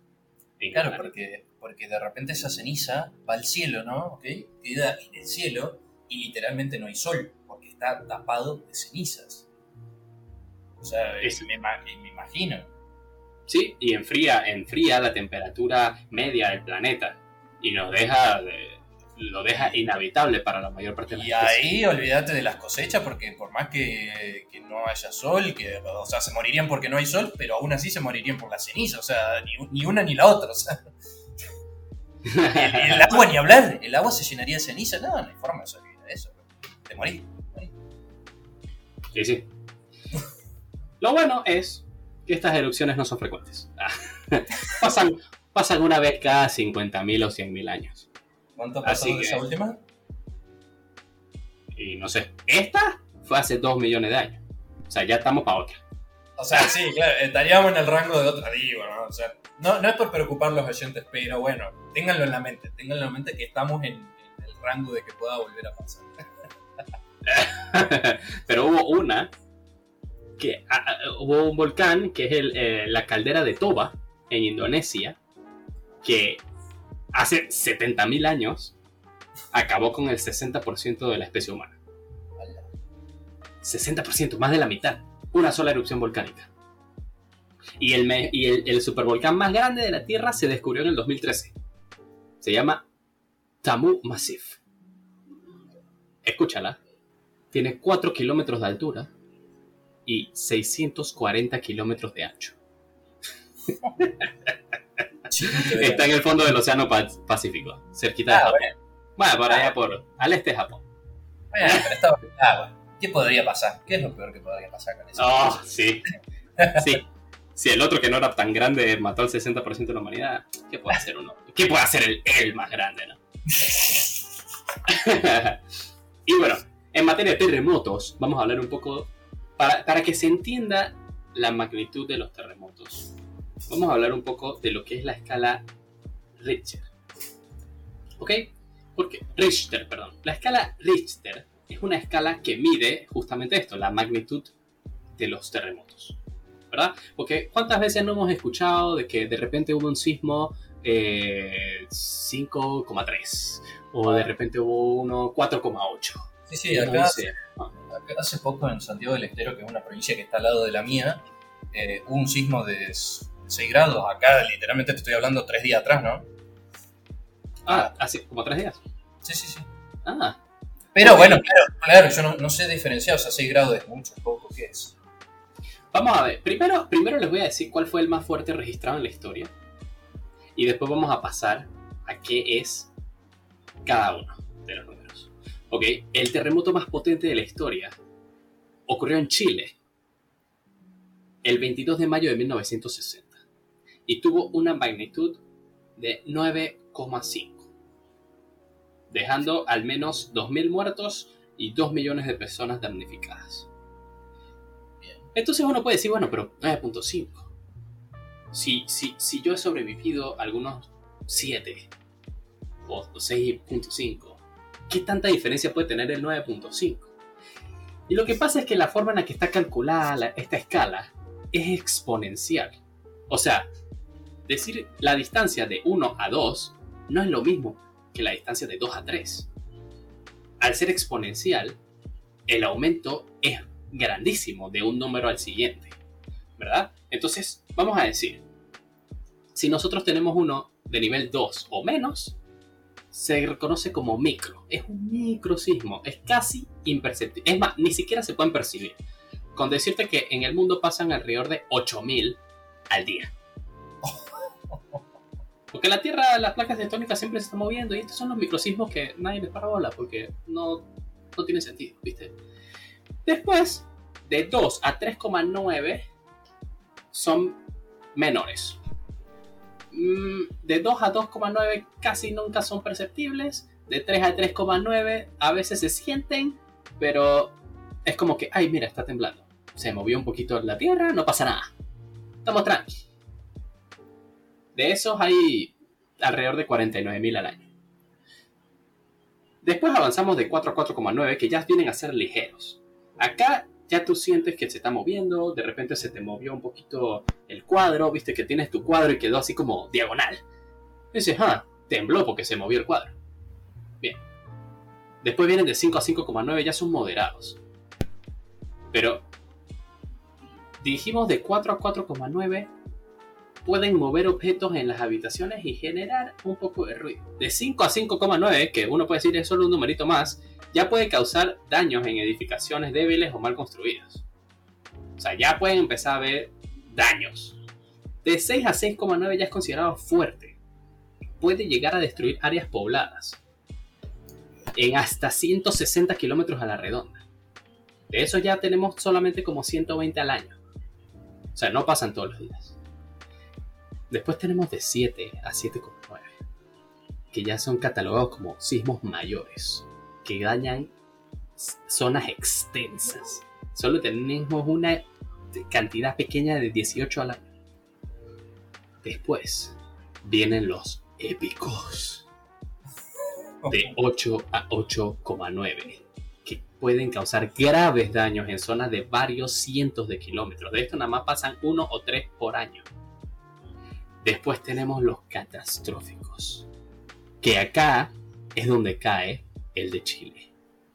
en Claro, porque, porque de repente esa ceniza va al cielo, ¿no? ¿Ok? Queda en el cielo y literalmente no hay sol, porque está tapado de cenizas. O sea, Es- me, me imagino. Sí, y enfría, enfría la temperatura media del planeta. Y nos deja. de- lo deja inhabitable para la mayor parte de las Y ahí olvídate de las cosechas, porque por más que, que no haya sol, que, o sea, se morirían porque no hay sol, pero aún así se morirían por la ceniza, o sea, ni, ni una ni la otra, o sea, el, el agua ni hablar, el agua se llenaría de ceniza, no, no hay forma de sobrevivir a eso, te morís. Sí, sí. Lo bueno es que estas erupciones no son frecuentes. [LAUGHS] Pasan, pasan una vez cada 50.000 o 100.000 años. ¿Cuánto pasó de esa última? Y no sé, esta fue hace 2 millones de años. O sea, ya estamos para otra. O sea, sí, claro, estaríamos en el rango de otra, digo, ¿no? O sea, no, no es por preocupar los oyentes, pero bueno, ténganlo en la mente, ténganlo en la mente que estamos en, en el rango de que pueda volver a pasar. [LAUGHS] Pero hubo una que ah, ah, hubo un volcán que es el, eh, la caldera de Toba en Indonesia que hace 70.000 años acabó con el 60% de la especie humana. 60%, más de la mitad. Una sola erupción volcánica. Y el, me- y el, el supervolcán más grande de la Tierra se descubrió en el 2013. Se llama Tamu Massif. Escúchala. Tiene 4 kilómetros de altura y 640 kilómetros de ancho. [LAUGHS] Está en el fondo del Océano Pa- Pacífico, cerquita de Ah, Japón. Bueno, por allá por al este de Japón. Bueno, pero está agua. ¿Qué podría pasar? ¿Qué es lo peor que podría pasar con eso? Oh, sí. [LAUGHS] Sí. Si el otro que no era tan grande mató al 60% de la humanidad, ¿qué puede hacer uno? ¿Qué puede hacer el, el más grande, no? [LAUGHS] y bueno, en materia de terremotos, vamos a hablar un poco para, para que se entienda la magnitud de los terremotos. vamos a hablar un poco de lo que es la escala Richter. ¿Ok? Porque Richter, perdón. La escala Richter es una escala que mide justamente esto, la magnitud de los terremotos. ¿Verdad? Porque ¿cuántas veces no hemos escuchado de que de repente hubo un sismo 5,3 eh, o de repente hubo uno 4,8? Sí, sí, acá, hace poco en Santiago del Estero, que es una provincia que está al lado de la mía, eh, hubo un sismo de 6 grados. Acá literalmente te estoy hablando tres días atrás, ¿no? Ah, hace como tres días. Sí, sí, sí. Ah. Pero bueno, claro, claro yo no, sé diferenciar, o sea, 6 grados es mucho, poco, ¿qué es? Vamos a ver, primero, primero les voy a decir cuál fue el más fuerte registrado en la historia. Y después vamos a pasar a qué es cada uno de los números. Ok, el terremoto más potente de la historia ocurrió en Chile el 22 de mayo de 1960 y tuvo una magnitud de 9,5 dejando al menos 2.000 muertos y 2 millones de personas damnificadas. Entonces uno puede decir, bueno, pero 9.5. Si, si, si yo he sobrevivido algunos 7 o 6.5, ¿qué tanta diferencia puede tener el 9.5? Y lo que pasa es que la forma en la que está calculada esta escala es exponencial. O sea, decir la distancia de 1 a 2 no es lo mismo que la distancia de 2 a 3. Al ser exponencial, el aumento es grandísimo de un número al siguiente, ¿verdad? Entonces, vamos a decir, si nosotros tenemos uno de nivel 2 o menos, se reconoce como micro. Es un microsismo, es casi imperceptible. Es más, ni siquiera se pueden percibir. Con decirte que en el mundo pasan alrededor de 8000 al día. Porque la Tierra, las placas tectónicas siempre se están moviendo y estos son los microsismos que nadie les para bola porque no, no tiene sentido, ¿viste? Después, de 2 a 3,9 son menores. Mm, de 2 a 2,9 casi nunca son perceptibles. De 3 a 3,9 a veces se sienten, pero es como que, ay, mira, está temblando. Se movió un poquito la Tierra, no pasa nada. Estamos tranquilos. De esos hay alrededor de 49.000 al año. Después avanzamos de 4 a 4,9 que ya vienen a ser ligeros. Acá ya tú sientes que se está moviendo, de repente se te movió un poquito el cuadro, viste que tienes tu cuadro y quedó así como diagonal. Dices, ah, tembló porque se movió el cuadro. Bien. Después vienen de 5 a 5,9, ya son moderados. Pero dijimos de 4 a 4,9 pueden mover objetos en las habitaciones y generar un poco de ruido. De 5 a 5,9, que uno puede decir es solo un numerito más, ya puede causar daños en edificaciones débiles o mal construidas. O sea, ya pueden empezar a ver daños. De 6 a 6,9 ya es considerado fuerte. Puede llegar a destruir áreas pobladas en hasta 160 kilómetros a la redonda. De eso ya tenemos solamente como 120 al año. O sea, no pasan todos los días. Después tenemos de 7 a 7,9, que ya son catalogados como sismos mayores, que dañan zonas extensas. Solo tenemos una cantidad pequeña de 18 al año. Después vienen los épicos, de 8 a 8,9 que pueden causar graves daños en zonas de varios cientos de kilómetros. De esto nada más pasan uno o tres por año. Después tenemos los catastróficos, que acá es donde cae el de Chile,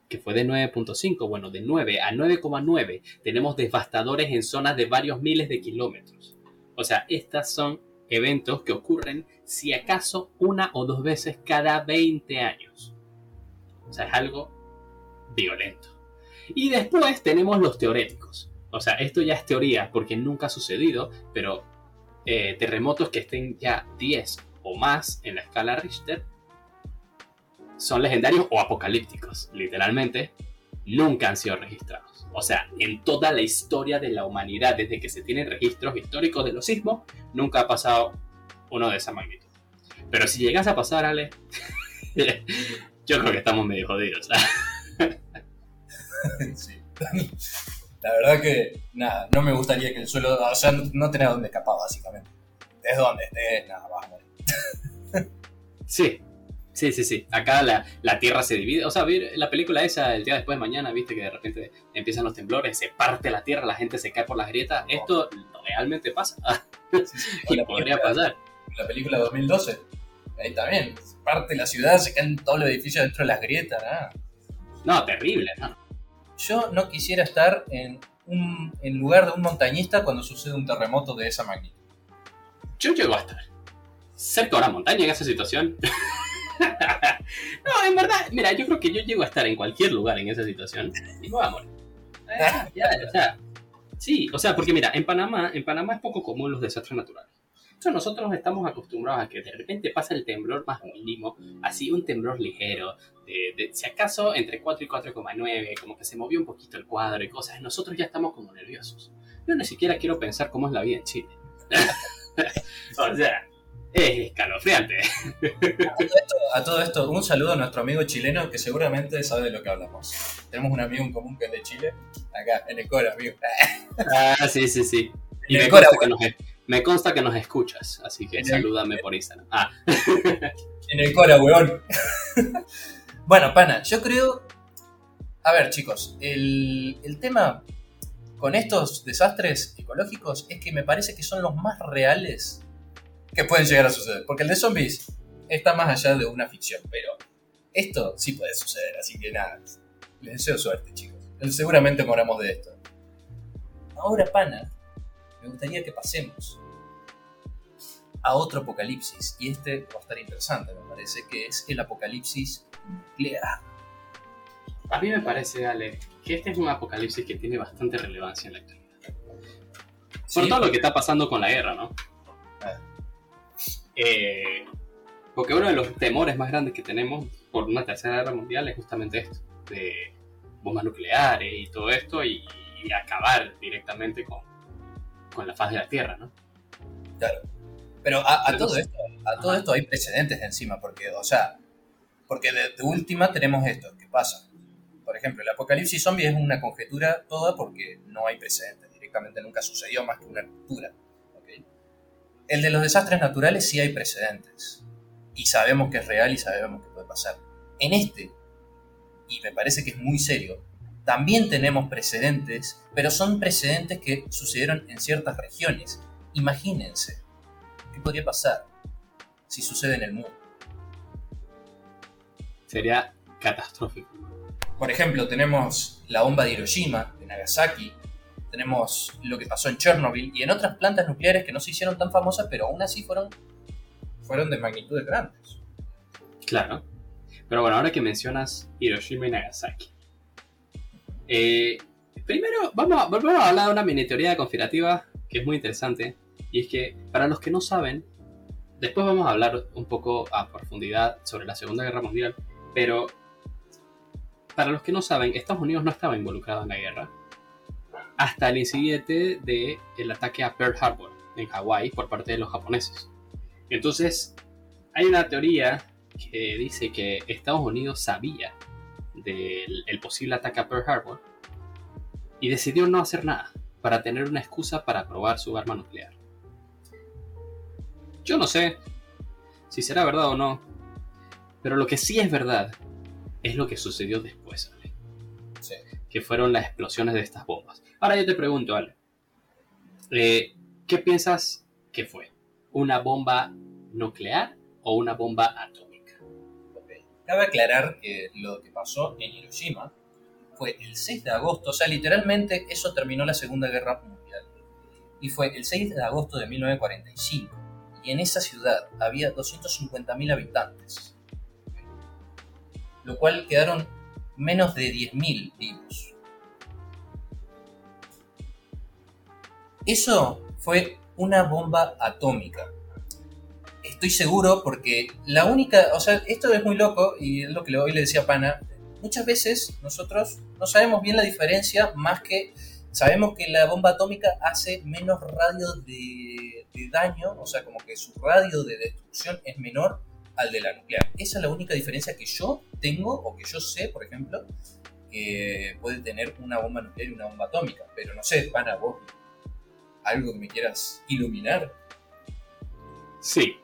que fue de 9.5, bueno, de 9 a 9,9 tenemos devastadores en zonas de varios miles de kilómetros. O sea, estos son eventos que ocurren si acaso una o dos veces cada 20 años. O sea, es algo violento. Y después tenemos los teoréticos. O sea, esto ya es teoría porque nunca ha sucedido, pero eh, terremotos que estén ya 10 o más en la escala Richter son legendarios o apocalípticos, literalmente, nunca han sido registrados. O sea, en toda la historia de la humanidad, desde que se tienen registros históricos de los sismos, nunca ha pasado uno de esa magnitud. Pero si llegas a pasar, Ale, [LAUGHS] yo creo que estamos medio jodidos. [LAUGHS] sí. La verdad que, nada, no me gustaría que el suelo, o sea, no, tenía dónde escapar, básicamente. estés donde estés, nada, vas a morir. [LAUGHS] Sí, sí, sí, sí. Acá la, la Tierra se divide. O sea, ver la película esa, el día después de mañana, viste que de repente empiezan los temblores, se parte la Tierra, la gente se cae por las grietas. Esto realmente pasa. Sí, sí. [LAUGHS] Y la podría película- pasar. La película 2012, ahí también, parte la ciudad, se caen todos los edificios dentro de las grietas, nada. No, terrible, ¿no? Yo no quisiera estar en un en lugar de un montañista cuando sucede un terremoto de esa magnitud. Yo llego a estar cerca de una montaña en esa situación. [LAUGHS] no, en verdad, mira, yo creo que yo llego a estar en cualquier lugar en esa situación y voy a morir. Eh, [LAUGHS] ya, o sea, sí, o sea, porque mira, en Panamá, en Panamá es poco común los desastres naturales. Entonces nosotros estamos acostumbrados a que de repente pasa el temblor más mínimo, así un temblor ligero, de, de- si acaso entre 4 y 4,9, como que se movió un poquito el cuadro y cosas, nosotros ya estamos como nerviosos. Yo ni siquiera quiero pensar cómo es la vida en Chile. [LAUGHS] o sea, es escalofriante. A todo esto, un saludo a nuestro amigo chileno que seguramente sabe de lo que hablamos. Tenemos un amigo en común que es de Chile, acá, en el Cora, amigo. Ah, sí, sí, sí. Y me el Cora, consta, que nos, me consta que nos escuchas, así que En el- salúdame por Instagram. Ah, [LAUGHS] En el Cora, weón. [LAUGHS] bueno, pana, yo creo. A ver, chicos, el, el tema con estos desastres ecológicos es que me parece que son los más reales que pueden llegar a suceder. Porque el de zombies está más allá de una ficción, pero esto sí puede suceder, así que nada. Les deseo suerte, chicos. Seguramente moramos de esto. Ahora, pana, me gustaría que pasemos a otro apocalipsis. Y este va a estar interesante, me parece, que es el apocalipsis nuclear. a mí me parece, Ale, que este es un apocalipsis que tiene bastante relevancia en la actualidad. Por Sí, todo lo que está pasando con la guerra, ¿no? Ah. Eh, porque uno de los temores más grandes que tenemos por una tercera guerra mundial es justamente esto, de bombas nucleares y todo esto, y, y acabar directamente con, con la faz de la Tierra, ¿no? Claro. Pero a, todo esto, a todo Ajá. esto hay precedentes de encima, porque, o sea, porque de, de última tenemos esto, ¿qué pasa? Por ejemplo, el apocalipsis zombie es una conjetura toda porque no hay precedentes, directamente nunca sucedió más que una ruptura. ¿ok? El de los desastres naturales sí hay precedentes, y sabemos que es real y sabemos que puede pasar. En este, y me parece que es muy serio, también tenemos precedentes, pero son precedentes que sucedieron en ciertas regiones. Imagínense, ¿qué podría pasar si sucede en el mundo? Sería catastrófico. Por ejemplo, tenemos la bomba de Hiroshima, de Nagasaki, tenemos lo que pasó en Chernobyl y en otras plantas nucleares que no se hicieron tan famosas, pero aún así fueron, fueron de magnitudes grandes. Claro. Pero bueno, ahora que mencionas Hiroshima y Nagasaki. Eh, primero, vamos a, vamos a hablar de una mini teoría conspirativa que es muy interesante. Y es que, para los que no saben, después vamos a hablar un poco a profundidad sobre la Segunda Guerra Mundial. Pero, para los que no saben, Estados Unidos no estaba involucrado en la guerra. Hasta el incidente del ataque a Pearl Harbor, en Hawái, por parte de los japoneses. Entonces, hay una teoría que dice que Estados Unidos sabía del el posible ataque a Pearl Harbor y decidió no hacer nada para tener una excusa para probar su arma nuclear. Yo no sé si será verdad o no, pero lo que sí es verdad es lo que sucedió después, Ale, Sí. que fueron las explosiones de estas bombas. Ahora yo te pregunto, Ale, eh, ¿qué piensas que fue? ¿Una bomba nuclear o una bomba atómica? Cabe aclarar que lo que pasó en Hiroshima fue el 6 de agosto, o sea, literalmente eso terminó la Segunda Guerra Mundial. Y fue el 6 de agosto de 1945. Y en esa ciudad había 250.000 habitantes. Lo cual quedaron menos de 10.000 vivos. Eso fue una bomba atómica. Estoy seguro porque la única, o sea, esto es muy loco y es lo que hoy le decía a Pana. Muchas veces nosotros no sabemos bien la diferencia, más que sabemos que la bomba atómica hace menos radio de, daño, o sea, como que su radio de destrucción es menor al de la nuclear. Esa es la única diferencia que yo tengo o que yo sé, por ejemplo, que puede tener una bomba nuclear y una bomba atómica. Pero no sé, Pana, vos, algo que me quieras iluminar. Sí,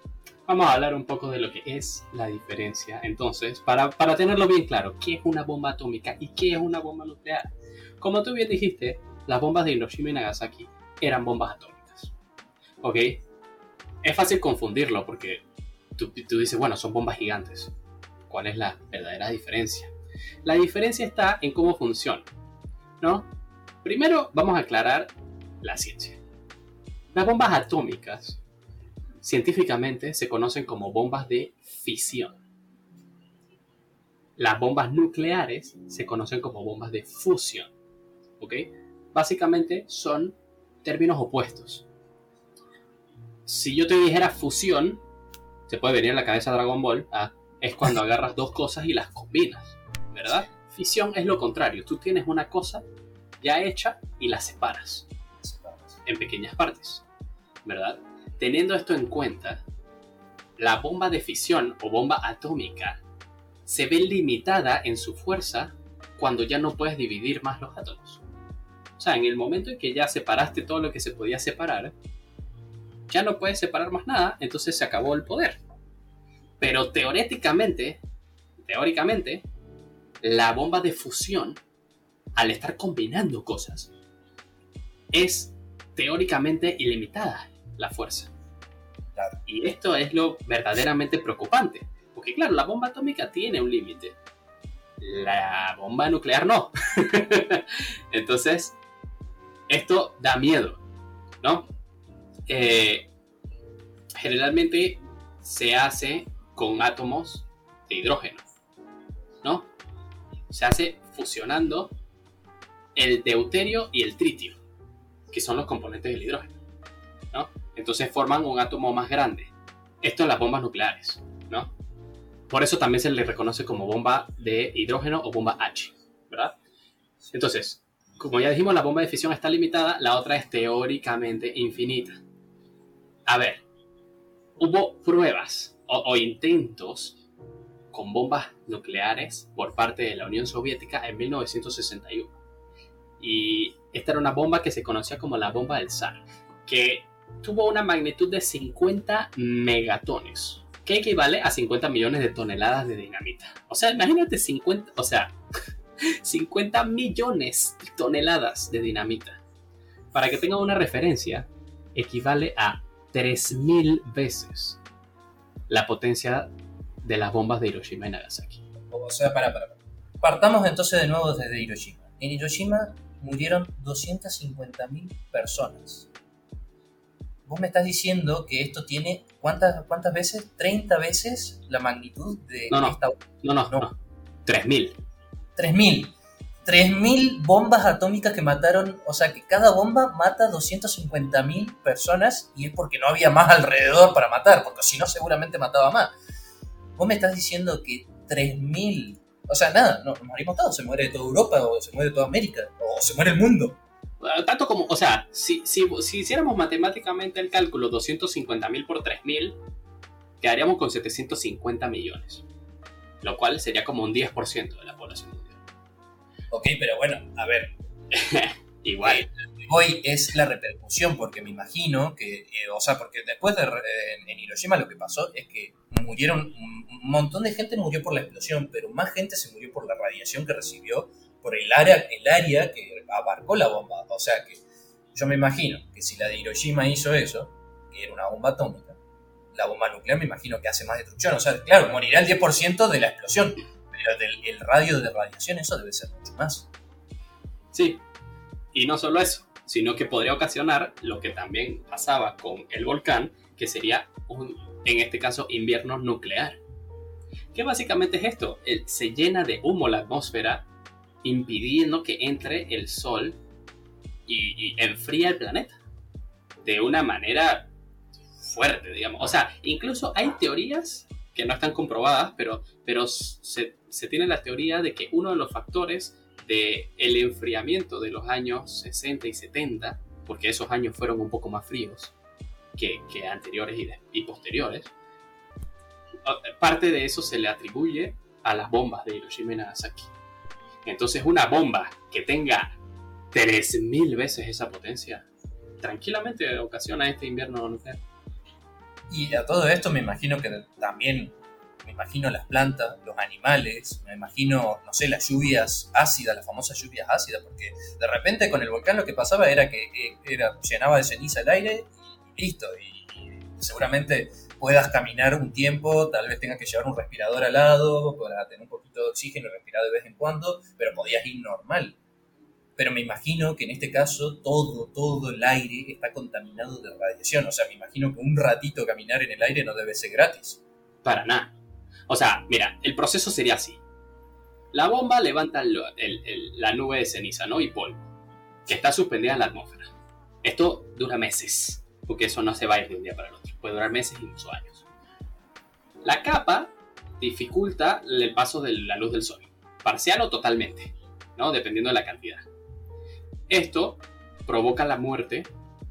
vamos a hablar un poco de lo que es la diferencia. Entonces, para, para tenerlo bien claro, ¿qué es una bomba atómica y qué es una bomba nuclear? Como tú bien dijiste, las bombas de Hiroshima y Nagasaki eran bombas atómicas. ¿Ok? Es fácil confundirlo porque tú, tú dices, bueno, son bombas gigantes. ¿Cuál es la verdadera diferencia? La diferencia está en cómo funciona, ¿no? Primero vamos a aclarar la ciencia. Las bombas atómicas científicamente se conocen como bombas de fisión. Las bombas nucleares se conocen como bombas de fusión. ¿Ok? Básicamente son términos opuestos. Si yo te dijera fusión, se puede venir a la cabeza Dragon Ball, ah, es cuando [LAUGHS] agarras dos cosas y las combinas, ¿verdad? Fisión es lo contrario, tú tienes una cosa ya hecha y la separas en pequeñas partes, ¿verdad? Teniendo esto en cuenta, la bomba de fisión o bomba atómica se ve limitada en su fuerza cuando ya no puedes dividir más los átomos. O sea, en el momento en que ya separaste todo lo que se podía separar, ya no puedes separar más nada, entonces se acabó el poder. Pero teóricamente, teóricamente, la bomba de fusión, al estar combinando cosas, es teóricamente ilimitada la fuerza. Y esto es lo verdaderamente preocupante. Porque claro, la bomba atómica tiene un límite. La bomba nuclear no. [LAUGHS] Entonces, esto da miedo, ¿no? Eh, generalmente se hace con átomos de hidrógeno, ¿no? Se hace fusionando el deuterio y el tritio, que son los componentes del hidrógeno, ¿no? Entonces forman un átomo más grande. Esto en las bombas nucleares, ¿no? Por eso también se le reconoce como bomba de hidrógeno o bomba H, ¿verdad? Entonces, como ya dijimos, la bomba de fisión está limitada, la otra es teóricamente infinita. A ver, hubo pruebas o, intentos con bombas nucleares por parte de la Unión Soviética en 1961. Y esta era una bomba que se conocía como la bomba del zar, que tuvo una magnitud de 50 megatones, que equivale a 50 millones de toneladas de dinamita. O sea, imagínate 50, o sea, [LAUGHS] 50 millones de toneladas de dinamita. Para que tengan una referencia, equivale a 3.000 veces la potencia de las bombas de Hiroshima y Nagasaki. O sea, para, para. Partamos entonces de nuevo desde Hiroshima. En Hiroshima murieron 250.000 personas. Vos me estás diciendo que esto tiene cuántas, cuántas veces? 30 veces la magnitud de no, no, esta No, no, no. no. 3.000. 3.000. 3.000 bombas atómicas que mataron, o sea que cada bomba mata 250.000 personas y es porque no había más alrededor para matar, porque si no seguramente mataba más. Vos me estás diciendo que 3.000, o sea, nada, nos morimos todos, se muere toda Europa o se muere toda América o se muere el mundo. Ah, tanto como, o sea, si, si, si hiciéramos matemáticamente el cálculo 250.000 por 3.000, quedaríamos con 750 millones, lo cual sería como un 10% de la población mundial. Ok, pero bueno, a ver. [LAUGHS] Igual. Eh, hoy es la repercusión, porque me imagino que, eh, o sea, porque después de en Hiroshima lo que pasó es que murieron, un montón de gente murió por la explosión, pero más gente se murió por la radiación que recibió por el área, el área que abarcó la bomba. O sea que yo me imagino que si la de Hiroshima hizo eso, que era una bomba atómica, la bomba nuclear me imagino que hace más destrucción. O sea, claro, morirá el 10% de la explosión el radio de radiación, eso debe ser mucho más. Sí, y no solo eso, sino que podría ocasionar lo que también pasaba con el volcán, que sería un, en este caso, invierno nuclear. ¿Qué básicamente es esto? se llena de humo la atmósfera, impidiendo que entre el sol y, y enfría el planeta. De una manera fuerte, digamos. O sea, incluso hay teorías que no están comprobadas, pero, pero se, se, tiene la teoría de que uno de los factores del el enfriamiento de los años 60 y 70, porque esos años fueron un poco más fríos que, anteriores y, posteriores, parte de eso se le atribuye a las bombas de Hiroshima y Nagasaki. Entonces una bomba que tenga 3.000 veces esa potencia, tranquilamente ocasiona este invierno nuclear. Y a todo esto me imagino que también, me imagino las plantas, los animales, me imagino, no sé, las lluvias ácidas, las famosas lluvias ácidas, porque de repente con el volcán lo que pasaba era que eh, era, llenaba de ceniza el aire y listo. Y, seguramente puedas caminar un tiempo, tal vez tengas que llevar un respirador al lado para tener un poquito de oxígeno y respirar de vez en cuando, pero podías ir normal. Pero me imagino que en este caso todo, todo el aire está contaminado de radiación. O sea, me imagino que un ratito caminar en el aire no debe ser gratis. Para nada. O sea, mira, el proceso sería así. La bomba levanta la nube de ceniza, ¿no? Y polvo, que está suspendida en la atmósfera. Esto dura meses, porque eso no se va a ir de un día para el otro. Puede durar meses, incluso años. La capa dificulta el paso de la luz del sol, parcial o totalmente, ¿no? Dependiendo de la cantidad. Esto provoca la muerte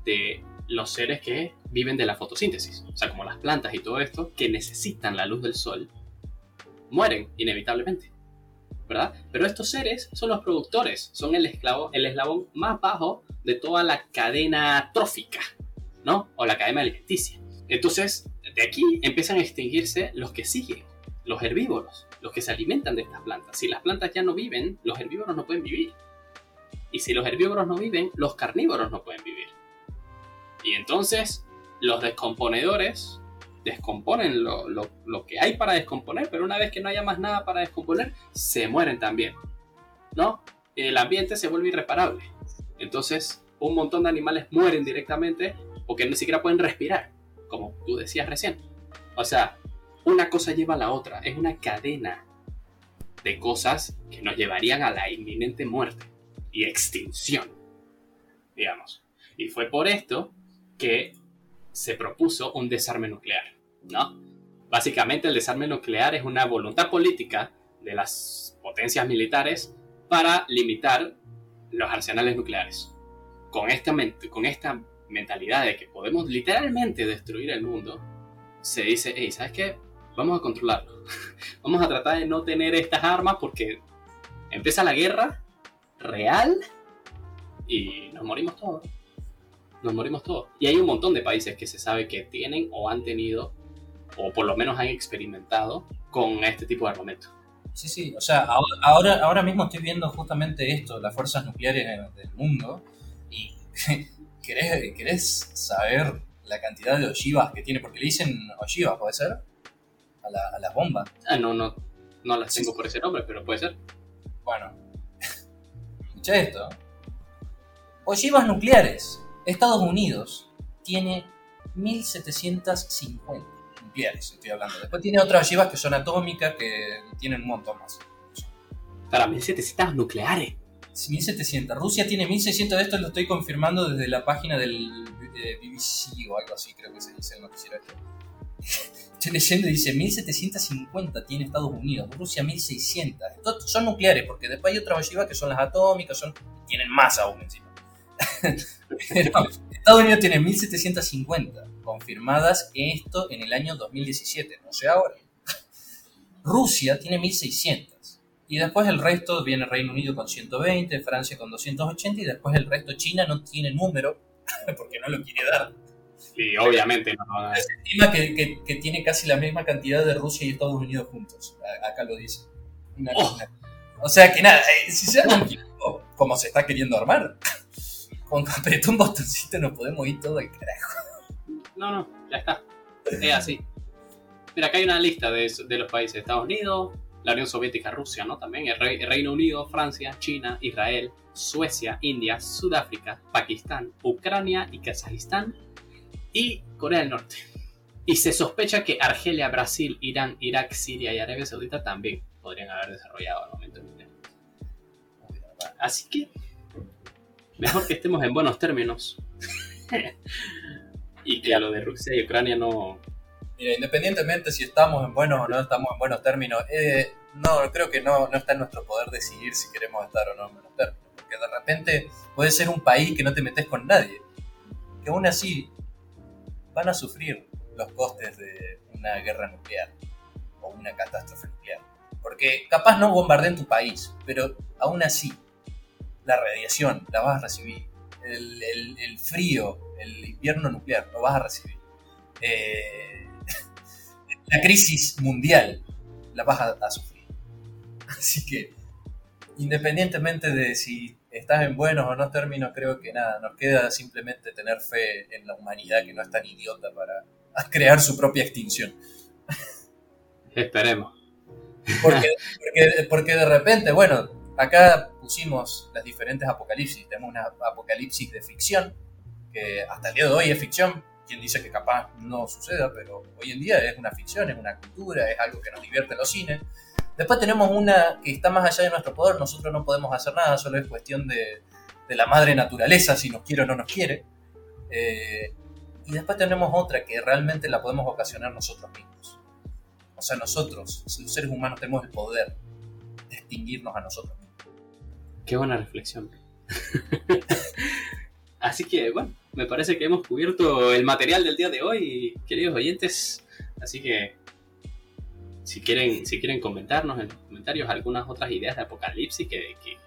de los seres que viven de la fotosíntesis, o sea, como las plantas y todo esto, que necesitan la luz del sol, mueren inevitablemente, ¿verdad? Pero estos seres son los productores, son el, esclavo, el eslabón más bajo de toda la cadena trófica, ¿no? O la cadena alimenticia. Entonces, de aquí empiezan a extinguirse los que siguen, los herbívoros, los que se alimentan de estas plantas. Si las plantas ya no viven, los herbívoros no pueden vivir. Y si los herbívoros no viven, los carnívoros no pueden vivir. Y entonces los descomponedores descomponen lo, que hay para descomponer, pero una vez que no haya más nada para descomponer, se mueren también. ¿No? El ambiente se vuelve irreparable. Entonces, un montón de animales mueren directamente porque ni siquiera pueden respirar, como tú decías recién. O sea, una cosa lleva a la otra. Es una cadena de cosas que nos llevarían a la inminente muerte y extinción, digamos. Y fue por esto que se propuso un desarme nuclear, ¿no? Básicamente el desarme nuclear es una voluntad política de las potencias militares para limitar los arsenales nucleares. Con esta, con esta mentalidad de que podemos literalmente destruir el mundo, se dice, hey, ¿sabes qué? Vamos a controlarlo. [LAUGHS] Vamos a tratar de no tener estas armas porque empieza la guerra real y nos morimos todos. Nos morimos todos. Y hay un montón de países que se sabe que tienen o han tenido, o por lo menos han experimentado con este tipo de armamento. Sí, sí, o sea, ahora, ahora mismo estoy viendo justamente esto, las fuerzas nucleares del mundo, y [LAUGHS] ¿querés, ¿querés saber la cantidad de ojivas que tiene? Porque le dicen ojivas, ¿puede ser? A, la, las bombas. Ah, no, no, no las tengo por ese nombre, pero puede ser. Bueno, [LAUGHS] escucha esto. Ojivas nucleares. Estados Unidos tiene 1750 nucleares, estoy hablando. Después tiene otras ojivas que son atómicas que tienen un montón más. Para 1700 nucleares. 1700. Rusia tiene 1600 de esto, lo estoy confirmando desde la página del BBC o algo así, creo que se dice el noticiero. [LAUGHS] Estoy leyendo y dice 1750 tiene Estados Unidos, Rusia 1600. son nucleares, porque después hay otras ojivas que son las atómicas, son, tienen más aún encima. [LAUGHS] Estados Unidos tiene 1750 confirmadas, esto en el año 2017, no sé ahora. Rusia tiene 1600. Y después el resto viene Reino Unido con 120, Francia con 280 y después el resto China no tiene número [LAUGHS] porque no lo quiere dar. Sí, obviamente no. Se estima que, tiene casi la misma cantidad de Rusia y Estados Unidos juntos. Acá lo dice. Oh. O sea que nada, eh, si se arma un como se está queriendo armar, [LAUGHS] con apretó un botoncito nos podemos ir todo al carajo. No, no, ya está. Es así. Mira, acá hay una lista de, de los países: Estados Unidos, la Unión Soviética, Rusia, ¿no? También el, Reino Unido, Francia, China, Israel, Suecia, India, Sudáfrica, Pakistán, Ucrania y Kazajistán y Corea del Norte. Y se sospecha que Argelia, Brasil, Irán, Irak, Siria y Arabia Saudita también podrían haber desarrollado al momento nuclear. Así que, mejor que estemos en buenos términos. [LAUGHS] y que a lo de Rusia y Ucrania no. Mira, independientemente si estamos en buenos o no estamos en buenos términos, eh, no, creo que no, no está en nuestro poder decidir si queremos estar o no en buenos términos. Porque de repente puede ser un país que no te metes con nadie. Que aún así van a sufrir los costes de una guerra nuclear o una catástrofe nuclear. Porque capaz no bombardeen tu país, pero aún así, la radiación la vas a recibir. El, frío, el invierno nuclear, lo vas a recibir. eh, la crisis mundial la vas a, a sufrir. [LAUGHS] Así que, independientemente de si estás en buenos o no términos, creo que nada, nos queda simplemente tener fe en la humanidad que no es tan idiota para [LAUGHS] crear su propia extinción. Esperemos. Porque, [LAUGHS] porque, porque de repente, bueno, acá pusimos las diferentes apocalipsis. Tenemos una apocalipsis de ficción, que hasta el día de hoy es ficción. Quien dice que capaz no suceda, pero hoy en día es una ficción, es una cultura, es algo que nos divierte en los cines. Después tenemos una que está más allá de nuestro poder, nosotros no podemos hacer nada, solo es cuestión de, de la madre naturaleza, si nos quiere o no nos quiere. Eh, y después tenemos otra que realmente la podemos ocasionar nosotros mismos. O sea, nosotros, los seres humanos, tenemos el poder de extinguirnos a nosotros mismos. Qué buena reflexión. [LAUGHS] Así que, bueno, me parece que hemos cubierto el material del día de hoy, queridos oyentes. Así que, si quieren, si quieren comentarnos en los comentarios algunas otras ideas de apocalipsis que, que,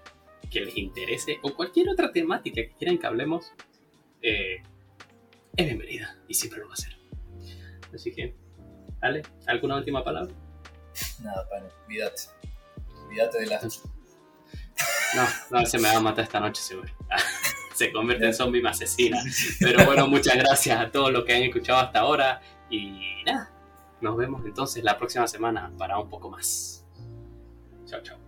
que les interese o cualquier otra temática que quieran que hablemos, eh, es bienvenida y siempre lo va a ser. Así que, ¿vale? ¿Alguna última palabra? Nada, pane, cuídate. Cuídate de las... No, no, se me va a matar esta noche seguro. [LAUGHS] se convierte en zombie me asesina. [LAUGHS] Pero bueno, muchas gracias a todos los que han escuchado hasta ahora. Y nada, nos vemos entonces la próxima semana para un poco más. Chao, chao.